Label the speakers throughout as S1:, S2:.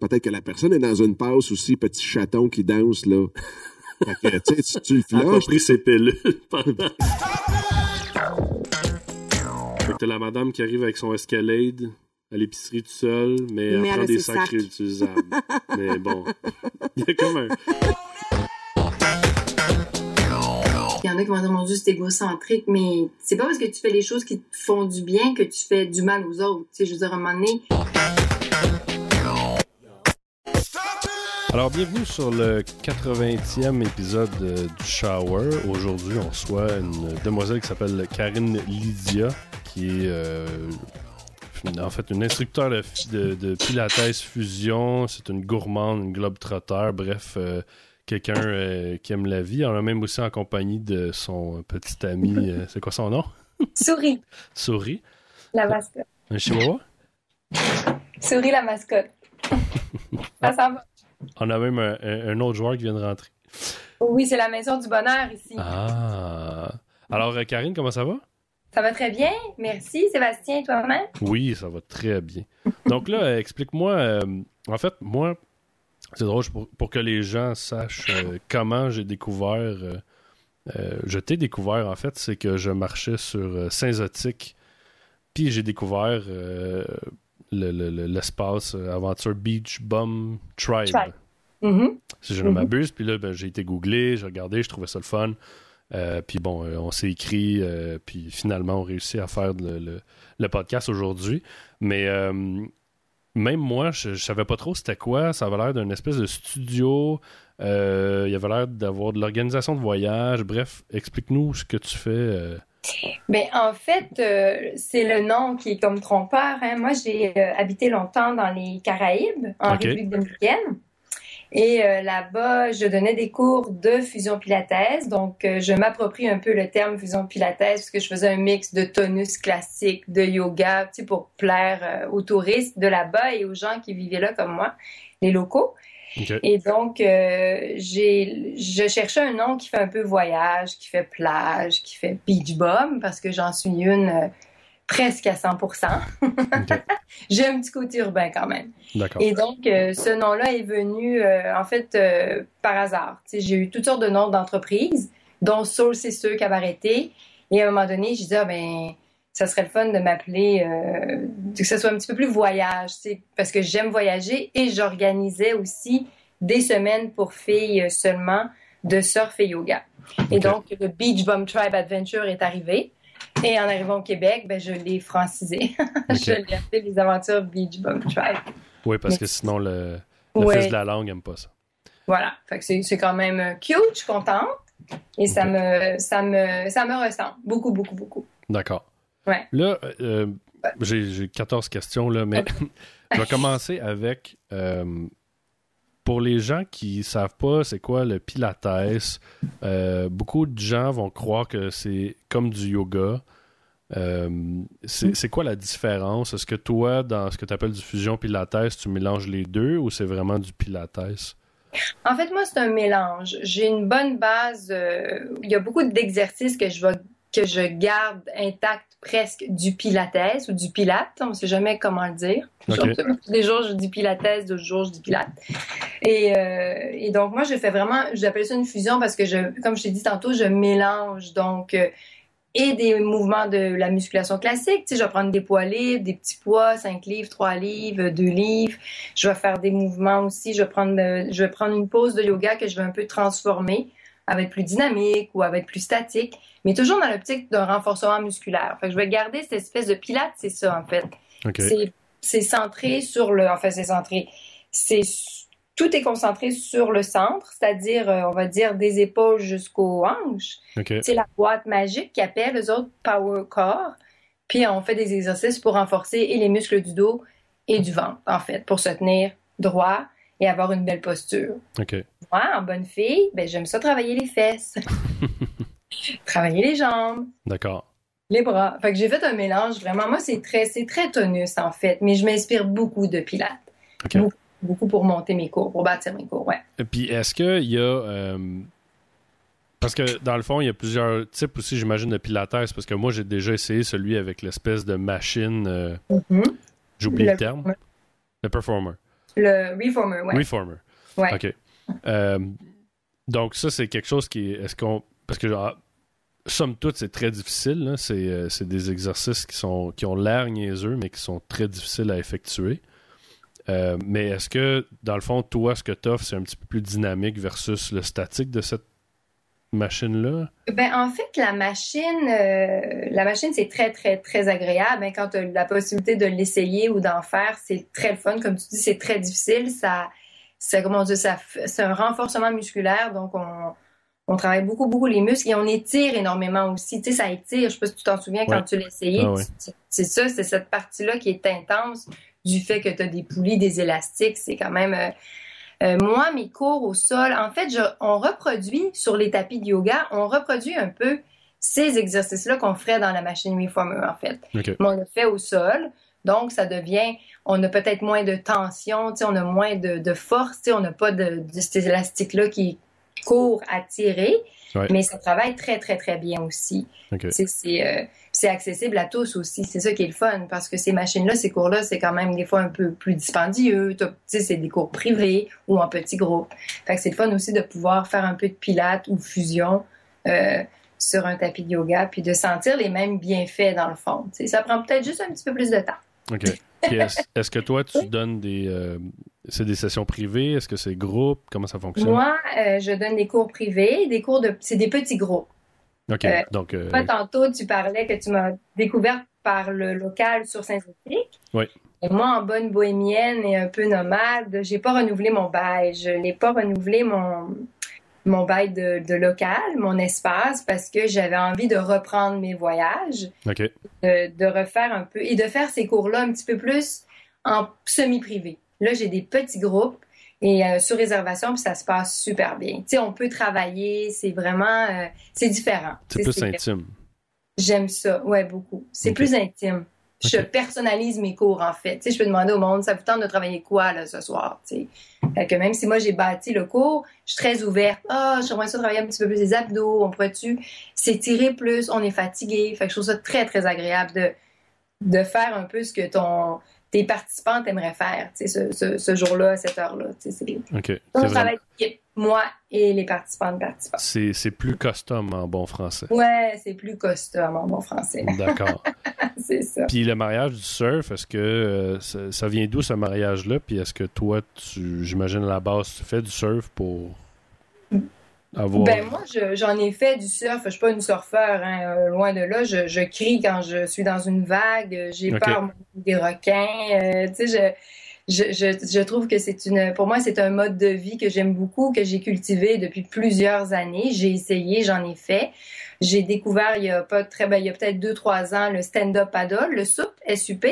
S1: Peut-être que la personne est dans une passe aussi, petit chaton qui danse, là. Fait que, tu sais, tu, tu le
S2: Elle a pas pris ses pilules pendant. fait que t'as la madame qui arrive avec son Escalade à l'épicerie tout seul, mais elle
S3: Mais
S2: prend
S3: elle a
S2: des sacs. réutilisables. mais bon, il y a comme un...
S3: Il y en a qui vont dire, mon Dieu, c'est égocentrique, mais c'est pas parce que tu fais les choses qui te font du bien que tu fais du mal aux autres. Tu sais, je veux dire, à un moment donné,
S2: Alors, bienvenue sur le 80e épisode euh, du Shower. Aujourd'hui, on reçoit une demoiselle qui s'appelle Karine Lydia, qui est euh, en fait une instructeur de, de, Pilates Fusion. C'est une gourmande, une globe-trotteur, bref, euh, quelqu'un euh, qui aime la vie. On a même aussi en compagnie de son petit ami, euh, c'est quoi son nom?
S4: Souris,
S2: Souris.
S4: la mascotte.
S2: Un chihuahua?
S4: Souris, la mascotte. Ça s'en va.
S2: On a même un, autre joueur qui vient de rentrer.
S4: Oui, c'est la maison du bonheur ici.
S2: Ah! Alors, euh, Karine, comment ça va?
S4: Ça va très bien. Merci, Sébastien, toi-même?
S2: Oui, ça va très bien. Donc là, explique-moi. euh, en fait, moi, c'est drôle pour, pour que les gens sachent euh, comment j'ai découvert. euh, euh, je t'ai découvert, en fait, c'est que je marchais sur Saint-Zotique, puis j'ai découvert euh, le- le- le- l'espace aventure Beach Bum Tribe,
S4: Tribe. Mhm.
S2: si je ne
S4: Mhm.
S2: m'abuse. Puis là, ben, j'ai été googlé, j'ai regardé, je trouvais ça le fun. Puis bon, on s'est écrit, puis finalement, on réussit à faire le, podcast aujourd'hui. Mais même moi, je, je savais pas trop c'était quoi. Ça avait l'air d'une espèce de studio. Euh, il y avait l'air d'avoir de l'organisation de voyage. Bref, explique-nous ce que tu fais. euh.
S4: Ben, en fait, euh, c'est le nom qui est comme trompeur. hein. Moi, j'ai euh, habité longtemps dans les Caraïbes, en. République dominicaine. Et euh, là-bas, je donnais des cours de fusion pilates. Donc, euh, je m'approprie un peu le terme fusion pilates parce que je faisais un mix de tonus classique, de yoga, tu sais, pour plaire euh, aux touristes de là-bas et aux gens qui vivaient là comme moi, les locaux. Et donc, j'ai, je cherchais un nom qui fait un peu voyage, qui fait plage, qui fait beach bum, parce que j'en suis une presque à 100%.
S2: Ok.
S4: j'ai un petit côté urbain quand même. Et donc, euh, ce nom-là est venu, euh, en fait, euh, par hasard. J'ai eu toutes sortes de noms d'entreprises, dont Soul C'est sûr Cabareté. Et à un moment donné, j'ai dit, ah, ben, ça serait le fun de m'appeler, que ce soit un petit peu plus voyage, parce que j'aime voyager et j'organisais aussi des semaines pour filles seulement de surf et yoga. Et donc, le Beach Bum Tribe Adventure est arrivé. Et en arrivant au Québec, ben, je l'ai francisé. je l'ai appelé les aventures Beach Bum Tribe.
S2: Oui, parce
S4: Mais-
S2: que sinon, le, le
S4: Ouais.
S2: fils de la langue n'aime pas ça.
S4: Voilà. Fait que c'est, c'est quand même euh, cute, je suis contente. Et ça me, ça me, ça me ressemble. Beaucoup, beaucoup, beaucoup.
S2: D'accord.
S4: Ouais.
S2: Là, euh, j'ai j'ai 14 questions, là, mais je vais commencer avec. euh, pour les gens qui savent pas c'est quoi le Pilates, euh, beaucoup de gens vont croire que c'est comme du yoga. Euh, c'est quoi la différence? Est-ce que toi, dans ce que tu appelles du fusion Pilates, tu mélanges les deux ou c'est vraiment du Pilates?
S4: En fait, moi, c'est un mélange. J'ai une bonne base. euh, il y a beaucoup d'exercices que je vais, que je garde intacts presque du pilates ou du pilate. On ne sait jamais comment le dire.
S2: Ok.
S4: Des jours, je dis pilates, d'autres jours, je dis pilate. Et, euh, et donc, moi, je fais vraiment, j'appelle ça une fusion parce que, je, comme je t'ai dit tantôt, je mélange. Donc, euh, et des mouvements de la musculation classique. Tu sais, je vais prendre des poids libres, des petits poids, 5 livres, 3 livres, 2 livres. Je vais faire des mouvements aussi. Je vais prendre, euh, je vais prendre une pause de yoga que je vais un peu transformer. Elle va être plus dynamique ou elle va être plus statique, mais toujours dans l'optique d'un renforcement musculaire. Fait que je vais garder cette espèce de pilate, c'est ça en fait.
S2: OK.
S4: C'est- C'est centré sur le. En fait, c'est centré. C'est tout est concentré sur le centre, c'est-à-dire, euh, on va dire, des épaules jusqu'aux hanches.
S2: OK.
S4: C'est la boîte magique qui appelle les autres Power Core. Puis on fait des exercices pour renforcer et les muscles du dos et du ventre, en fait, pour se tenir droit et avoir une belle posture. Moi, en bonne fille, ben, j'aime ça travailler les fesses, travailler les jambes,
S2: D'accord.
S4: les bras. Fait que j'ai fait un mélange vraiment. Moi, c'est très, c'est très tonus, en fait, mais je m'inspire beaucoup de Pilates. Beaucoup, beaucoup pour monter mes cours, pour bâtir mes cours, ouais.
S2: Et Puis est-ce qu'il y a. euh, Parce que dans le fond, il y a plusieurs types aussi, j'imagine, de pilates. Parce que moi, j'ai déjà essayé celui avec l'espèce de machine. euh,
S4: Mhm.
S2: J'oublie le,
S4: Le
S2: terme. Le performer.
S4: Le reformer, ouais.
S2: Reformer.
S4: Ouais.
S2: OK. Euh, donc, ça, c'est quelque chose qui. est- Est-ce qu'on. Parce que, genre, somme toute, c'est très difficile. C'est euh, c'est des exercices qui, sont, qui ont l'air niaiseux, mais qui sont très difficiles à effectuer. Euh, mais est-ce que, dans le fond, toi, ce que tu offres, c'est un petit peu plus dynamique versus le statique de cette machine-là?
S4: Ben, en fait, la machine, euh, la machine, c'est très, très, très agréable. hein. quand tu as la possibilité de l'essayer ou d'en faire, c'est très le fun. Comme tu dis, c'est très difficile. Ça, ça, comment dire, ça, c'est un renforcement musculaire. Donc, on, on travaille beaucoup, beaucoup les muscles et on étire énormément aussi. Tu sais, ça étire. Je sais pas si tu t'en souviens quand
S2: Ouais.
S4: tu l'as essayé.
S2: Ah ouais.
S4: C'est ça, c'est cette partie-là qui est intense du fait que tu as des poulies, des élastiques. C'est quand même. euh, euh, moi, mes cours au sol, en fait, je- on reproduit sur les tapis de yoga, on reproduit un peu ces exercices-là qu'on ferait dans la machine Reformer, en fait. Mais on le fait au sol. Donc, ça devient, on a peut-être moins de tension, on a moins de, de force, on n'a pas de, de cet élastique-là qui court à tirer,
S2: Ouais.
S4: mais ça travaille très, très, très bien aussi. C'est euh, c'est accessible à tous aussi. C'est ça qui est le fun parce que ces machines-là, ces cours-là, c'est quand même des fois un peu plus dispendieux. Tu sais, c'est des cours privés ou en petits groupes. Fait que c'est le fun aussi de pouvoir faire un peu de pilates ou fusion euh, sur un tapis de yoga puis de sentir les mêmes bienfaits dans le fond. Ça prend peut-être juste un petit peu plus de temps.
S2: OK. Est-ce que toi, tu donnes des. euh, c'est des sessions privées? Est-ce que c'est groupe? Comment ça fonctionne?
S4: Moi, euh, je donne des cours privés, des cours de, c'est des petits groupes.
S2: OK.
S4: euh,
S2: Donc, euh,
S4: Toi, tantôt, tu parlais que tu m'as découverte par le local sur Saint-Étienne.
S2: Oui.
S4: Et moi, en bonne bohémienne et un peu nomade, j'ai pas renouvelé mon bail. Je n'ai pas renouvelé mon, mon bail de, de local, mon espace, parce que j'avais envie de reprendre mes voyages,
S2: OK.
S4: de, de refaire un peu et de faire ces cours-là un petit peu plus en semi-privé. Là, j'ai des petits groupes et euh, sur réservation, puis ça se passe super bien. Tu sais, on peut travailler, c'est vraiment, euh, c'est différent.
S2: C'est plus intime.
S4: J'aime ça, ouais, beaucoup. C'est plus intime. Je personnalise mes cours, en fait. Tu sais, je peux demander au monde, ça vous tente de travailler quoi, là, ce soir, tu sais? Que même si moi, j'ai bâti le cours, je suis très ouverte. Ah, j'aimerais ça travailler un petit peu plus les abdos, on pourrait-tu s'étirer plus, on est fatigué. Fait que je trouve ça très, très agréable de, de faire un peu ce que ton, tes participants aimeraient faire, tu sais, ce, ce, ce jour-là, à cette heure-là. Tu sais, c'est
S2: OK. C'est
S4: on travaille d'équipe, moi et les participants de participants.
S2: C'est c'est plus custom en bon français.
S4: Ouais, c'est plus costaud en bon français.
S2: D'accord.
S4: c'est ça.
S2: Puis le mariage du surf, est-ce que euh, ça, ça vient d'où ce mariage-là? Puis est-ce que toi, tu, j'imagine à la base, tu fais du surf pour avoir.
S4: Ben moi, je- j'en ai fait du surf. Je suis pas une surfeur, hein, euh, loin de là. Je, je crie quand je suis dans une vague. J'ai peur des requins. euh, tu sais, je, je, je, je trouve que c'est une, pour moi, c'est un mode de vie que j'aime beaucoup, que j'ai cultivé depuis plusieurs années. J'ai essayé, j'en ai fait. J'ai découvert il y a pas très, ben, il y a peut-être deux trois ans le stand-up paddle, le SUP, SUP.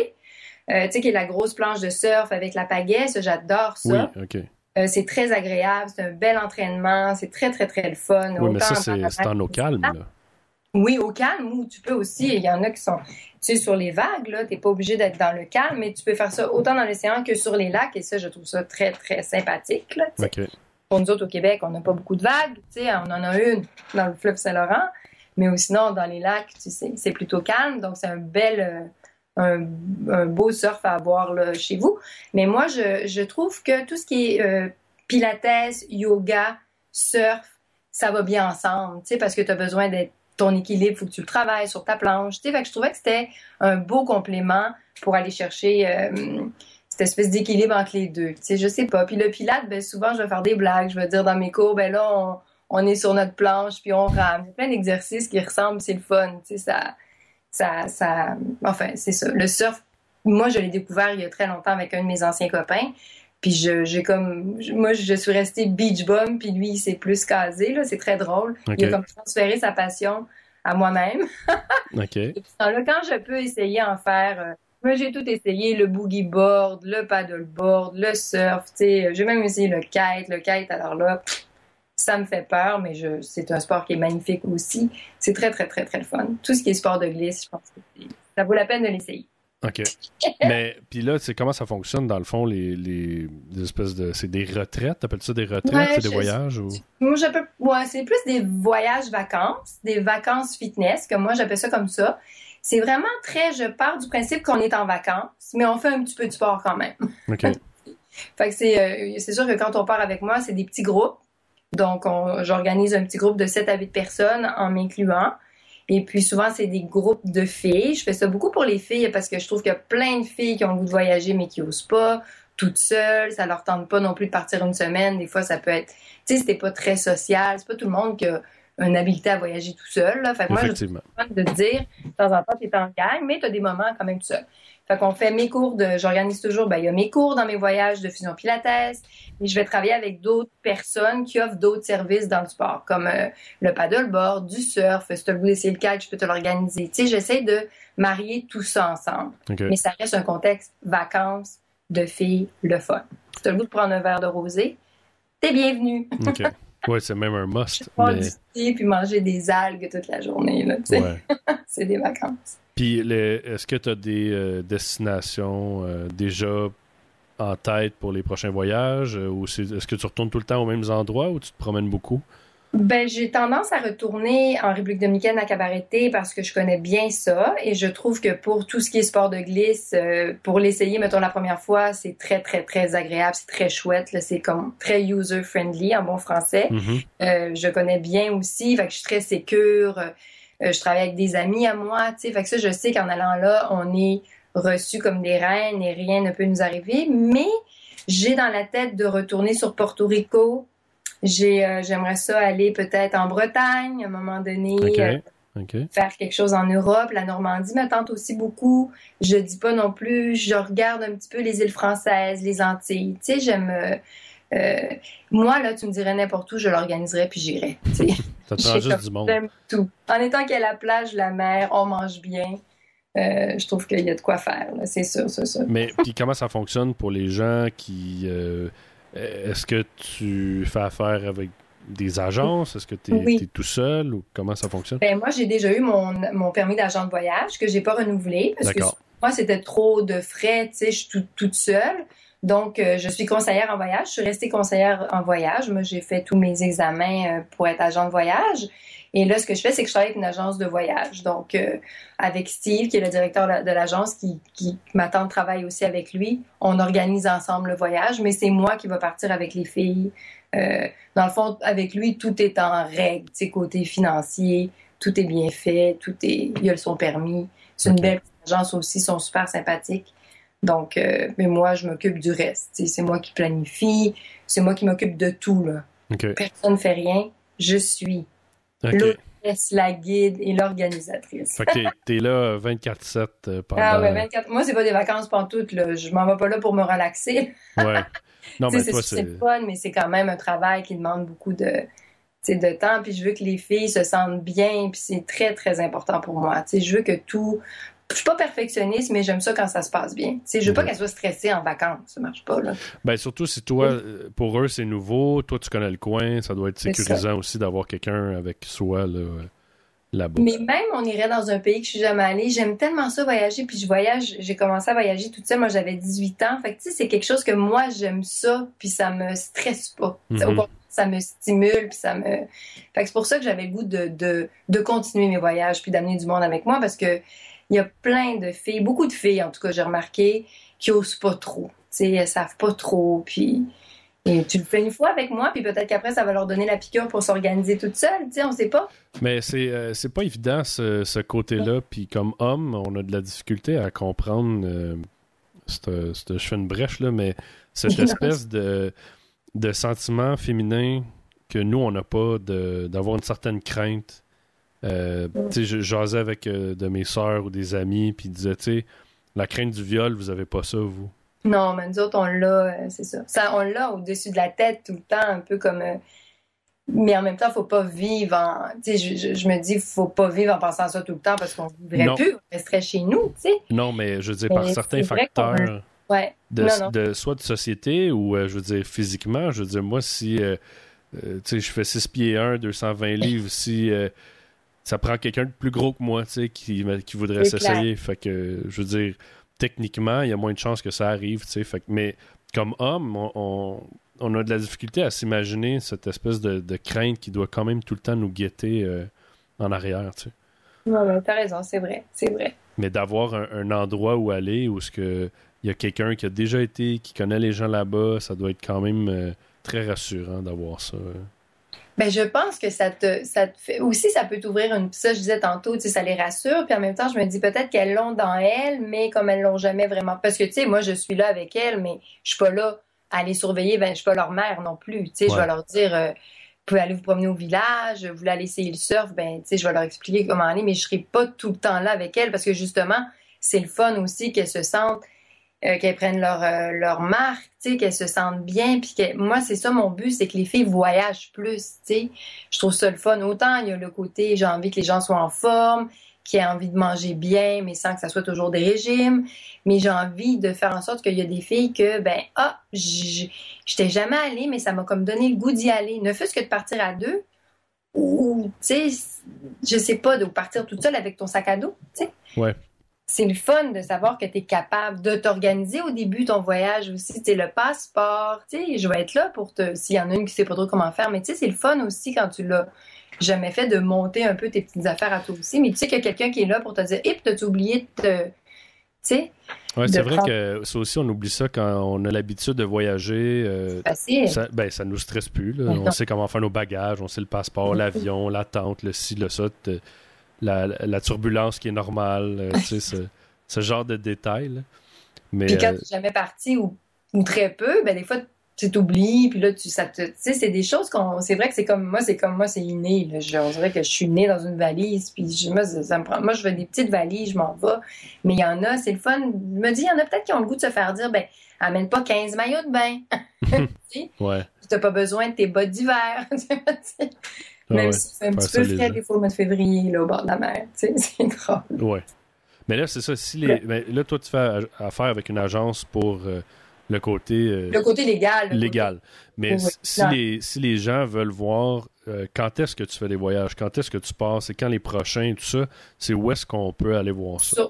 S4: Euh, tu sais, qui est la grosse planche de surf avec la pagaie. J'adore ça.
S2: Oui, OK.
S4: Euh, c'est très agréable, c'est un bel entraînement, c'est très, très, très le fun.
S2: Oui, mais ça, c'est en eau calme, là.
S4: Oui, au calme, ou tu peux aussi, il y en a qui sont, tu sais, sur les vagues, là, t'es pas obligé d'être dans le calme, mais tu peux faire ça autant dans l'océan que sur les lacs, et ça, je trouve ça très, très sympathique, là. Pour nous autres, au Québec, on n'a pas beaucoup de vagues, tu sais, on en a une dans le fleuve Saint-Laurent, mais sinon, dans les lacs, tu sais, c'est plutôt calme, donc c'est un bel, euh, un, beau surf à avoir chez vous. Mais moi, je, trouve que tout ce qui est euh, pilates, yoga, surf, ça va bien ensemble, tu sais, parce que tu as besoin d'être ton équilibre, faut que tu le travailles sur ta planche, tu sais, que je trouvais que c'était un beau complément pour aller chercher euh, cette espèce d'équilibre entre les deux, tu sais, je sais pas. Puis le pilate, ben souvent, je vais faire des blagues, je vais dire dans mes cours, ben là, on, est sur notre planche, puis on rame. Il y plein d'exercices qui ressemblent, c'est le fun, tu ça, ça, ça, enfin, c'est ça. Le surf, moi, je l'ai découvert il y a très longtemps avec un de mes anciens copains. Puis je, j'ai comme, moi, je suis restée beach bum, puis lui, il s'est plus casé, là. C'est très drôle. Il a comme transféré sa passion à moi-même.
S2: OK.
S4: Et puis, là, quand je peux essayer en faire, euh, moi, j'ai tout essayé, le boogie board, le paddleboard, le surf, tu sais, j'ai même essayé le kite, le kite, alors là, pff, ça me fait peur, mais je, c'est un sport qui est magnifique aussi. C'est très, très, très, très le fun. Tout ce qui est sport de glisse, je pense que ça vaut la peine de l'essayer.
S2: OK. Mais puis là, c'est comment ça fonctionne dans le fond, les, les, espèces de. C'est des retraites, t'appelles ça des retraites, c'est des voyages ou?
S4: Moi, j'appelle. Ouais, c'est plus des voyages vacances, des vacances fitness, comme moi j'appelle ça comme ça. C'est vraiment très. Je pars du principe qu'on est en vacances, mais on fait un petit peu de sport quand même.
S2: OK.
S4: fait que c'est, euh, c'est sûr que quand on part avec moi, c'est des petits groupes. Donc, j'organise un petit groupe de 7 à 8 personnes en m'incluant. Et puis souvent, c'est des groupes de filles. Je fais ça beaucoup pour les filles parce que je trouve qu'il y a plein de filles qui ont le goût de voyager mais qui osent pas, toutes seules. Ça leur tente pas non plus de partir une semaine. Des fois, ça peut être, tu sais, c'était pas très social. C'est pas tout le monde qui a une habilité à voyager tout seul. Là. Fait que moi, je de dire, de temps en temps, tu es en gang, mais tu as des moments quand même tout seul. Fait qu'on fait mes cours de, j'organise toujours, ben, il y a mes cours dans mes voyages de fusion pilates, et je vais travailler avec d'autres personnes qui offrent d'autres services dans le sport, comme euh, le paddleboard, du surf, si tu as le goût d'essayer le catch, je peux te l'organiser. Tu sais, j'essaie de marier tout ça ensemble. Mais ça reste un contexte vacances, de filles, le fun. Si tu as le goût de prendre un verre de rosé, t'es bienvenu.
S2: OK. Ouais, c'est même un must.
S4: mais... puis manger des algues toute la journée, là, ouais. c'est des vacances.
S2: Puis, est-ce que tu as des euh, destinations euh, déjà en tête pour les prochains voyages euh, ou est-ce que tu retournes tout le temps aux mêmes endroits ou tu te promènes beaucoup?
S4: Ben, j'ai tendance à retourner en République dominicaine à Cabareté parce que je connais bien ça et je trouve que pour tout ce qui est sport de glisse, pour l'essayer, mettons la première fois, c'est très, très, très agréable, c'est très chouette, c'est comme très user-friendly en bon français. Mm-hmm. je connais bien aussi, fait que je suis très sécure. Euh, je travaille avec des amis à moi, tu sais. Fait que ça, je sais qu'en allant là, on est reçus comme des reines et rien ne peut nous arriver. Mais j'ai dans la tête de retourner sur Porto Rico. J'ai, euh, j'aimerais ça aller peut-être en Bretagne à un moment donné.
S2: Euh,
S4: faire quelque chose en Europe. La Normandie me tente aussi beaucoup. Je dis pas non plus, je regarde un petit peu les îles françaises, les Antilles. Tu sais, j'aime. moi, là, tu me dirais n'importe où, je l'organiserais puis j'irais.
S2: Ça te juste du monde.
S4: J'aime tout. En étant qu'il y a la plage, la mer, on mange bien. Euh, je trouve qu'il y a de quoi faire, c'est sûr, c'est sûr.
S2: Mais puis comment ça fonctionne pour les gens qui... Euh, est-ce que tu fais affaire avec des agences? Est-ce que tu es, tout seul ou comment ça fonctionne?
S4: Ben, moi, j'ai déjà eu mon, mon permis d'agent de voyage que j'ai pas renouvelé parce que moi, c'était trop de frais, tu sais, je suis toute seule. Donc, euh, je suis conseillère en voyage. Je suis restée conseillère en voyage. Moi, j'ai fait tous mes examens euh, pour être agent de voyage. Et là, ce que je fais, c'est que je travaille avec une agence de voyage. Donc, euh, avec Steve, qui est le directeur de l'agence, qui, qui m'attend de travailler aussi avec lui, on organise ensemble le voyage, mais c'est moi qui vais partir avec les filles. dans le fond, avec lui, tout est en règle, tu côté financier, tout est bien fait, tout est, il a son permis. C'est une belle agence aussi, ils sont super sympathiques. Donc, euh, mais moi, je m'occupe du reste. C'est moi qui planifie, c'est moi qui m'occupe de tout. Là. Personne ne fait rien, je suis l'hôtesse, la guide et l'organisatrice.
S2: Fait que t'es, là 24-7 euh, pendant...
S4: Ah ouais, 24... Moi, c'est pas des vacances toutes. Là. Je m'en vais pas là pour me relaxer.
S2: ouais. Non, mais toi,
S4: c'est... c'est fun, mais c'est quand même un travail qui demande beaucoup de de temps, puis je veux que les filles se sentent bien, puis c'est très, très important pour moi. sais, je veux que tout je suis pas perfectionniste, mais j'aime ça quand ça se passe bien. Je je veux pas qu'elle soit stressée en vacances. Ça marche pas, là.
S2: Ben, surtout si toi, euh, pour eux, c'est nouveau. Toi, tu connais le coin. Ça doit être sécurisant aussi d'avoir quelqu'un avec soi, là. Là-bas.
S4: Mais même, on irait dans un pays que je suis jamais allée. J'aime tellement ça voyager, puis je voyage. J'ai commencé à voyager toute seule. Moi, j'avais 18 ans. Fait que, tu sais, c'est quelque chose que moi, j'aime ça, puis ça me stresse pas. Mm-hmm. ça me stimule, puis ça me. Fait que c'est pour ça que j'avais le goût de, de, de continuer mes voyages, puis d'amener du monde avec moi, parce que il y a plein de filles, beaucoup de filles en tout cas, j'ai remarqué, qui osent pas trop. Tu sais, elles savent pas trop, puis et tu le fais une fois avec moi, puis peut-être qu'après, ça va leur donner la piqûre pour s'organiser toute seule, tu sais, on sait pas.
S2: Mais c'est, euh, pas évident, ce, côté-là, puis comme homme, on a de la difficulté à comprendre, euh, je fais une brèche, là, mais cette espèce de, de sentiment féminin que nous, on n'a pas, d'avoir une certaine crainte euh, tu sais, je jasais avec euh, de mes sœurs ou des amis, puis ils disaient, tu sais, la crainte du viol, vous avez pas ça, vous?
S4: Non, mais nous autres, on l'a, euh, c'est ça. ça. On l'a au-dessus de la tête tout le temps, un peu comme. mais en même temps, faut pas vivre en. Tu sais, je, je, me dis, faut pas vivre en pensant à ça tout le temps parce qu'on vivrait plus, on resterait chez nous, tu sais.
S2: Non, mais je veux dire, par certains facteurs.
S4: Ouais.
S2: De, de, soit de société ou, je veux dire, physiquement. Je veux dire, moi, si. tu sais, je fais 6 pieds 1, 220 livres, si ça prend quelqu'un de plus gros que moi, tu sais, qui, qui voudrait s'essayer. Fait que, je veux dire, techniquement, il y a moins de chances que ça arrive, tu sais. Fait, mais comme homme, on, on, a de la difficulté à s'imaginer cette espèce de, de, crainte qui doit quand même tout le temps nous guetter euh, en arrière, tu sais.
S4: Ouais, t'as raison, c'est vrai, c'est vrai.
S2: Mais d'avoir un, endroit où aller, où ce que il y a quelqu'un qui a déjà été, qui connaît les gens là-bas, ça doit être quand même euh, très rassurant d'avoir ça. Euh.
S4: Ben, je pense que ça te, ça te fait. Aussi, ça peut t'ouvrir une. Ça, je disais tantôt, tu sais, ça les rassure. Puis en même temps, je me dis peut-être qu'elles l'ont dans elles, mais comme elles l'ont jamais vraiment. Parce que, tu sais, moi, je suis là avec elles, mais je suis pas là à les surveiller. Ben, je suis pas leur mère non plus. Tu sais, je vais leur dire. Euh, vous pouvez aller vous promener au village, vous aller essayer le surf, ben, tu sais, je vais leur expliquer comment aller, mais je serai pas tout le temps là avec elles parce que justement, c'est le fun aussi qu'elles se sentent euh, qu'elles prennent leur, euh, leur marque, qu'elles se sentent bien. Puis moi, c'est ça mon but, c'est que les filles voyagent plus. Je trouve ça le fun. Autant il y a le côté, j'ai envie que les gens soient en forme, qui aient envie de manger bien, mais sans que ça soit toujours des régimes. Mais j'ai envie de faire en sorte qu'il y a des filles que, ben, ah, j'étais jamais allée, mais ça m'a comme donné le goût d'y aller. Ne fût-ce que de partir à deux, ou, tu sais, je sais pas, de partir toute seule avec ton sac à dos, tu sais.
S2: Ouais
S4: c'est le fun de savoir que tu es capable de t'organiser au début ton voyage aussi. Tu le passeport, tu sais, je vais être là pour te. S'il y en a une qui sait pas trop comment faire, mais tu sais, c'est le fun aussi quand tu l'as jamais fait de monter un peu tes petites affaires à toi aussi. Mais tu sais qu'il y a quelqu'un qui est là pour te dire, hip, t'as oublié de te. Tu sais?
S2: Oui, c'est vrai que ça aussi, on oublie ça quand on a l'habitude de voyager. Euh,
S4: facile.
S2: Ça, ben, ça nous stresse plus. On sait comment faire nos bagages, on sait le passeport, l'avion, la tente, le ci, le ça la, turbulence qui est normale, euh, tu sais, ce, genre de détails. Mais,
S4: puis quand euh, tu n'es jamais parti ou, très peu, ben des fois, tu t'oublies, puis là, tu, ça te, tu sais, c'est des choses qu'on, c'est vrai que c'est comme moi, c'est comme moi, c'est inné. Je, on dirait que je suis née dans une valise, puis je, moi, ça, me prend, moi, je veux des petites valises, je m'en vais. Mais il y en a, c'est le fun. Je me dis, il y en a peut-être qui ont le goût de se faire dire, ben, amène pas 15 maillots de bain.
S2: tu ouais.
S4: n'as pas besoin de tes bottes d'hiver. Même si c'est un petit peu frais des fois au mois de février, là, au bord de la mer. C'est drôle.
S2: Ouais. Mais là, c'est ça. Si les... Mais là, toi, tu fais affaire avec une agence pour euh, le côté. Euh,
S4: le côté légal.
S2: légal. Mais si, les, si les gens veulent voir euh, quand est-ce que tu fais des voyages, quand est-ce que tu passes et quand les prochains, tout ça, c'est où est-ce qu'on peut aller voir ça?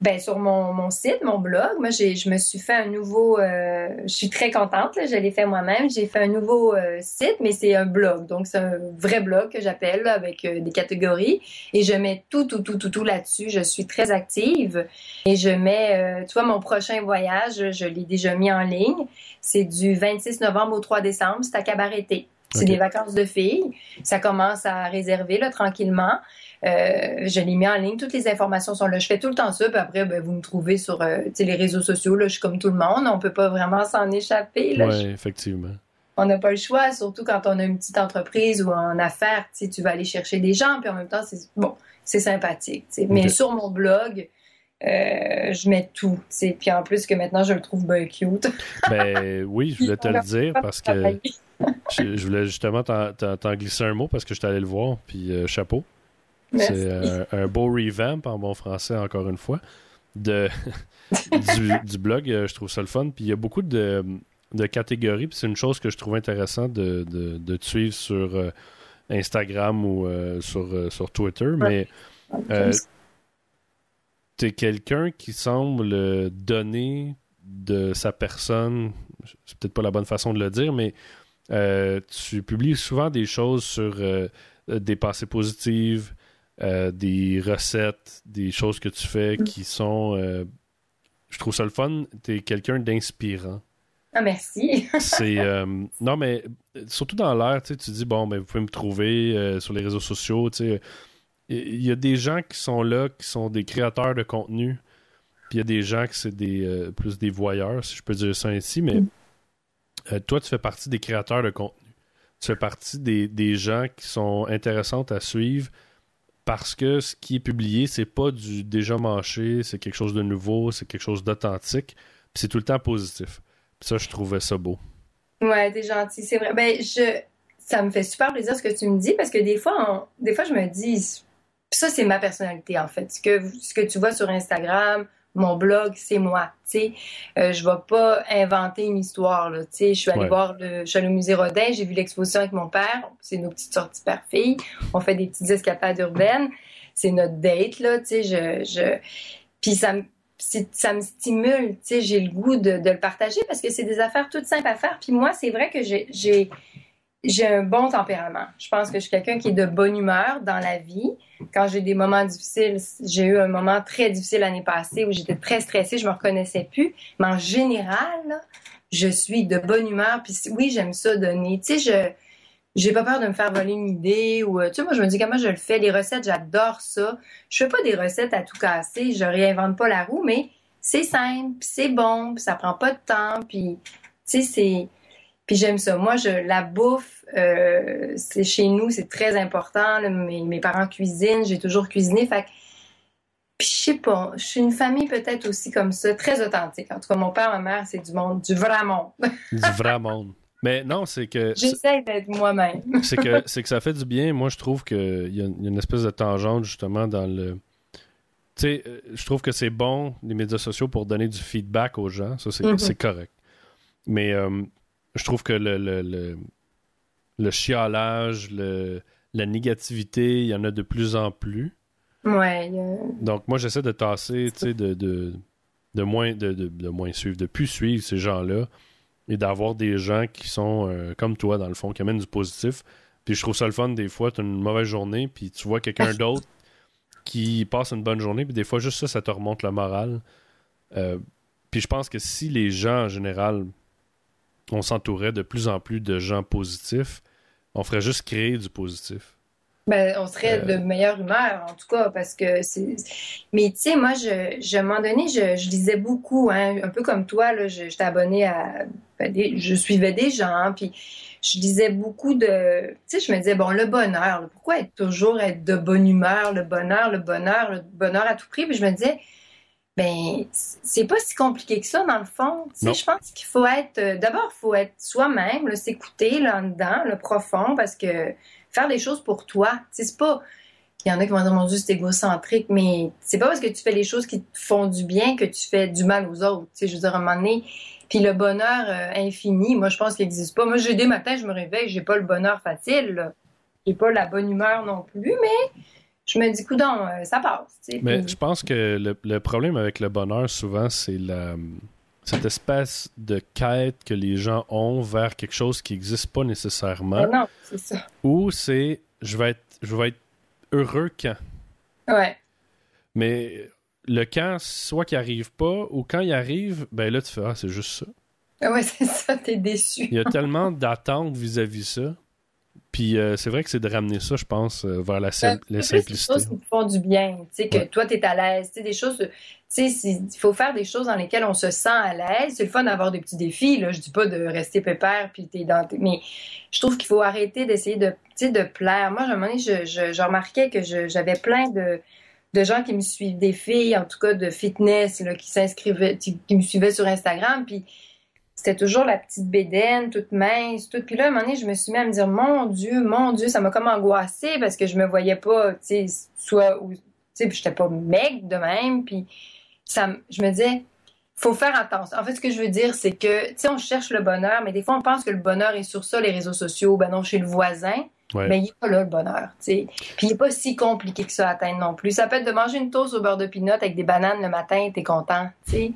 S4: Ben, sur mon, mon site, mon blog, moi, j'ai, je me suis fait un nouveau. Euh, je suis très contente, là, je l'ai fait moi-même. J'ai fait un nouveau euh, site, mais c'est un blog. Donc, c'est un vrai blog que j'appelle avec euh, des catégories. Et je mets tout, tout, tout, tout, tout là-dessus. Je suis très active. Et je mets, tu vois, mon prochain voyage, je l'ai déjà mis en ligne. C'est du 26 novembre au 3 décembre. C'est à Cabareté. C'est des vacances de filles. Ça commence à réserver là, tranquillement. Euh, je l'ai mis en ligne. Toutes les informations sont là. Je fais tout le temps ça. Puis après, ben, vous me trouvez sur euh, les réseaux sociaux. Là, je suis comme tout le monde. On peut pas vraiment s'en échapper.
S2: Oui, effectivement.
S4: On n'a pas le choix, surtout quand on a une petite entreprise ou en affaires. Tu vas aller chercher des gens. Puis en même temps, c'est bon, c'est sympathique. Mais sur mon blog, euh, je mets tout. Puis en plus que maintenant, je le trouve bien cute.
S2: ben oui, je voulais te le dire parce que je, voulais justement t'en glisser un mot parce que je t'allais le voir. Puis chapeau. C'est un, beau revamp en bon français, encore une fois, de, du, blog. Euh, je trouve ça le fun. Puis il y a beaucoup de, catégories. Puis c'est une chose que je trouve intéressante de, de, te suivre sur euh, Instagram ou euh, sur, sur Twitter. Mais tu es quelqu'un qui semble donner de sa personne. C'est peut-être pas la bonne façon de le dire, mais tu publies souvent des choses sur des pensées positives, euh, des recettes, des choses que tu fais mm. qui sont. Euh, je trouve ça le fun. Tu es quelqu'un d'inspirant.
S4: Ah, merci.
S2: c'est. Euh, non, mais surtout dans l'air, tu dis, bon, ben, vous pouvez me trouver sur les réseaux sociaux. Il y a des gens qui sont là, qui sont des créateurs de contenu. Puis il y a des gens qui c'est des plus des voyeurs, si je peux dire ça ainsi. Mais mm. toi, tu fais partie des créateurs de contenu. Tu fais partie des, des gens qui sont intéressantes à suivre parce que ce qui est publié, c'est pas du déjà manché, c'est quelque chose de nouveau, c'est quelque chose d'authentique, puis c'est tout le temps positif. Ça, je trouvais ça beau.
S4: Ouais, t'es gentil, c'est vrai. Ben, je, ça me fait super plaisir ce que tu me dis parce que des fois, des fois, je me dis, ça, c'est ma personnalité en fait. Ce que, ce que tu vois sur Instagram, mon blog, c'est moi. Tu sais, euh, je vais pas inventer une histoire. Là, tu sais, je suis allée voir le, je suis allée au musée Rodin, j'ai vu l'exposition avec mon père. C'est nos petites sorties par fille. On fait des petites escapades urbaines. C'est notre date là. Tu sais, je, je, puis ça me ça me stimule, tu sais, j'ai le goût de, de, le partager parce que c'est des affaires toutes simples à faire. Puis moi, c'est vrai que j'ai j'ai un bon tempérament. Je pense que je suis quelqu'un qui est de bonne humeur dans la vie. Quand j'ai des moments difficiles, j'ai eu un moment très difficile l'année passée où j'étais très stressée, je me reconnaissais plus. Mais en général, je suis de bonne humeur. Puis oui, j'aime ça donner. Tu sais, je j'ai pas peur de me faire voler une idée ou euh, tu sais moi je me dis comment je le fais les recettes j'adore ça je fais pas des recettes à tout casser je réinvente pas la roue mais c'est simple c'est bon puis ça prend pas de temps puis tu sais c'est puis j'aime ça moi je la bouffe euh, c'est chez nous c'est très important mes, mes, parents cuisinent j'ai toujours cuisiné fait puis je sais pas je suis une famille peut-être aussi comme ça très authentique en tout cas mon père ma mère c'est du monde du vrai monde
S2: du vrai monde mais non, c'est que.
S4: J'essaie d'être moi-même.
S2: c'est que c'est que ça fait du bien. Moi, je trouve qu'il y, a une espèce de tangente justement dans le. Tu sais, euh, je trouve que c'est bon les médias sociaux pour donner du feedback aux gens. Ça, c'est mm-hmm. correct. Mais euh, je trouve que le, le, le, chiolage, le, la négativité, il y en a de plus en plus.
S4: Ouais.
S2: Donc, moi, j'essaie de tasser, tu sais, de, de, de, moins, de, de, moins suivre, de plus suivre ces gens-là et d'avoir des gens qui sont euh, comme toi, dans le fond, qui amènent du positif. Puis je trouve ça le fun, des fois, tu as une mauvaise journée, puis tu vois quelqu'un d'autre qui passe une bonne journée, puis des fois, juste ça, ça te remonte le moral. Euh, puis je pense que si les gens, en général, on s'entourait de plus en plus de gens positifs, on ferait juste créer du positif.
S4: Ben, on serait de euh. meilleure humeur, en tout cas, parce que c'est. Mais tu sais, moi, je, à un moment donné, je, je lisais beaucoup, hein, un peu comme toi, là, j'étais abonnée à. Ben, je suivais des gens, puis je lisais beaucoup de. Tu sais, je me disais, bon, le bonheur, pourquoi être toujours être de bonne humeur, le bonheur, le bonheur, le bonheur à tout prix? Puis je me disais, ben, c'est pas si compliqué que ça, dans le fond. Tu sais, je pense qu'il faut être. Euh, d'abord, il faut être soi-même, s'écouter là-dedans, le profond, parce que faire des choses pour toi. C'est pas. Il y en a qui vont dire, mon Dieu, c'est égocentrique, mais c'est pas parce que tu fais les choses qui te font du bien que tu fais du mal aux autres. je veux dire, à un moment donné, puis le bonheur euh, infini, moi, je pense qu'il n'existe pas. Moi, j'ai des matins, je me réveille, j'ai pas le bonheur facile, j'ai pas la bonne humeur non plus, mais je me dis, coudon, euh, ça passe.
S2: Mais je pense que le, problème avec le bonheur, souvent, c'est la cette espèce de quête que les gens ont vers quelque chose qui n'existe pas nécessairement.
S4: non, c'est ça.
S2: Ou c'est je vais être je vais être heureux quand?
S4: Ouais.
S2: Mais le quand, soit qu'il arrive pas, ou quand il arrive, ben là tu fais Ah, c'est juste
S4: ça. Ouais, c'est ça, t'es déçu.
S2: il y a tellement d'attentes vis-à-vis ça. Puis euh, c'est vrai que c'est de ramener ça, je pense, euh, vers la, sim la simplicité. Des
S4: choses qui font du bien, tu sais, que toi, tu es à l'aise, tu sais, des choses, tu sais, il faut faire des choses dans lesquelles on se sent à l'aise. C'est le fun d'avoir des petits défis, là, je dis pas de rester pépère, puis t'es dans... Mais je trouve qu'il faut arrêter d'essayer de, de plaire. Moi, à un moment donné, je, je, remarquais que j'avais plein de de gens qui me suivent, des filles, en tout cas de fitness, là, qui s'inscrivaient, qui, qui me suivaient sur Instagram, puis c'était toujours la petite bédaine, toute mince, tout. Puis là, à un moment donné, je me suis mis à me dire, mon Dieu, mon Dieu, ça m'a comme angoissée parce que je me voyais pas, tu sais, soit, tu sais, j'étais pas maigre de même. Puis ça, je me disais, faut faire attention. En fait, ce que je veux dire, c'est que, tu sais, on cherche le bonheur, mais des fois, on pense que le bonheur est sur ça, les réseaux sociaux, ben non, chez le voisin. Mais il n'est pas là, le bonheur, tu sais. Puis il n'est pas si compliqué que ça à atteindre non plus. Ça peut être de manger une toast au beurre de pinot avec des bananes le matin, t'es content, tu sais.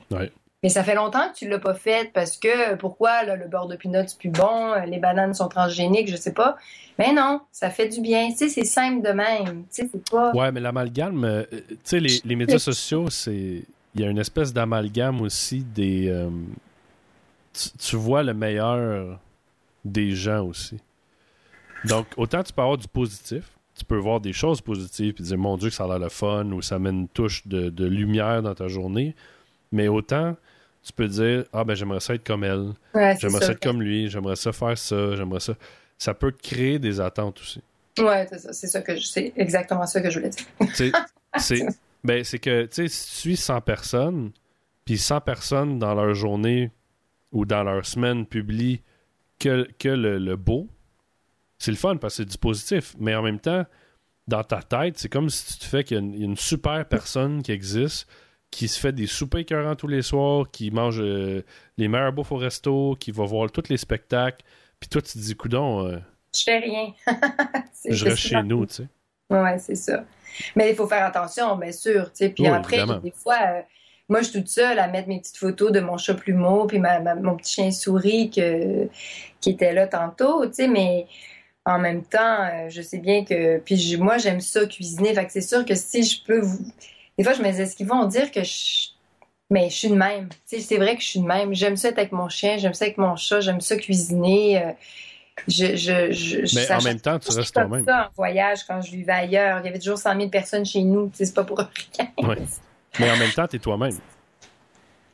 S4: Mais ça fait longtemps que tu l'as pas fait parce que pourquoi le beurre de pinot c'est plus bon, les bananes sont transgéniques, je sais pas. Mais non, ça fait du bien. Tu sais, c'est simple de même. Tu sais, c'est pas.
S2: Ouais, mais l'amalgame, euh, tu sais, les, les, médias sociaux, c'est. Il y a une espèce d'amalgame aussi des. Euh, tu, vois le meilleur des gens aussi. Donc, autant tu peux avoir du positif, tu peux voir des choses positives et dire mon Dieu que ça a l'air le fun ou ça met une touche de, de lumière dans ta journée. Mais autant tu peux dire Ah, ben j'aimerais ça être comme elle. j'aimerais ça. être comme lui. J'aimerais ça faire ça. J'aimerais ça. Ça peut créer des attentes aussi.
S4: Ouais, c'est ça. C'est ça que. C'est exactement ça que je voulais dire.
S2: c'est ben, c'est que, tu sais, si tu suis 100 personnes, puis 100 personnes dans leur journée ou dans leur semaine publient que, que le, beau, c'est le fun parce que c'est du positif. Mais en même temps, dans ta tête, c'est comme si tu te fais qu'il y a une super personne qui existe qui se fait des soupers écœurants tous les soirs, qui mange euh, les meilleurs bouffes au resto, qui va voir tous les spectacles. Puis toi, tu te dis, coudon.
S4: Euh, je fais rien.
S2: je reste chez nous, tu sais.
S4: Ouais, c'est ça. Mais il faut faire attention, bien sûr. Tu sais. Puis après, des fois, euh, moi, je suis toute seule à mettre mes petites photos de mon chat plumeau, puis ma, mon petit chien souris que, qui était là tantôt, tu sais, mais en même temps, je sais bien que. Puis moi, j'aime ça cuisiner. Fait que c'est sûr que si je peux vous. Des fois, je me dis, est-ce qu'ils vont dire que je. Mais je suis de même? C'est vrai que je suis de même. J'aime ça être avec mon chien, j'aime ça avec mon chat, j'aime ça cuisiner. Euh, je, je, je,
S2: mais en même temps, tu restes toi-même.
S4: ça en voyage quand je vivais ailleurs. Il y avait toujours 100 000 personnes chez nous. C'est pas pour rien.
S2: Ouais. Mais en même temps, tu es toi-même.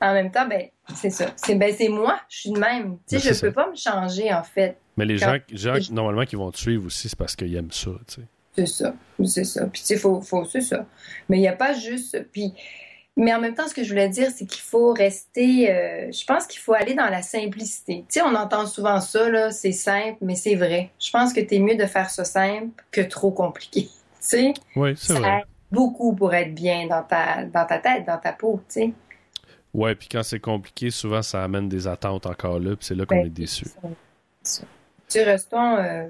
S4: En même temps, ben, c'est ça. C'est ben, moi. Je suis de même. Tu sais, ben, je peux pas me changer, en fait.
S2: Mais les gens, gens normalement, qui vont te suivre aussi, c'est parce qu'ils aiment ça.
S4: C'est ça. C'est ça. Puis, tu sais, faut, faut, c'est ça. Mais il n'y a pas juste. Puis, mais en même temps, ce que je voulais dire, c'est qu'il faut rester. Euh, je pense qu'il faut aller dans la simplicité. Tu sais, on entend souvent ça, là, c'est simple, mais c'est vrai. Je pense que tu es mieux de faire ça simple que trop compliqué. Tu sais?
S2: Oui, c'est vrai.
S4: beaucoup pour être bien dans ta, dans ta tête, dans ta peau, tu sais.
S2: Ouais, puis quand c'est compliqué, souvent ça amène des attentes encore là, puis c'est là qu'on ben, est déçu.
S4: Tu restons, euh...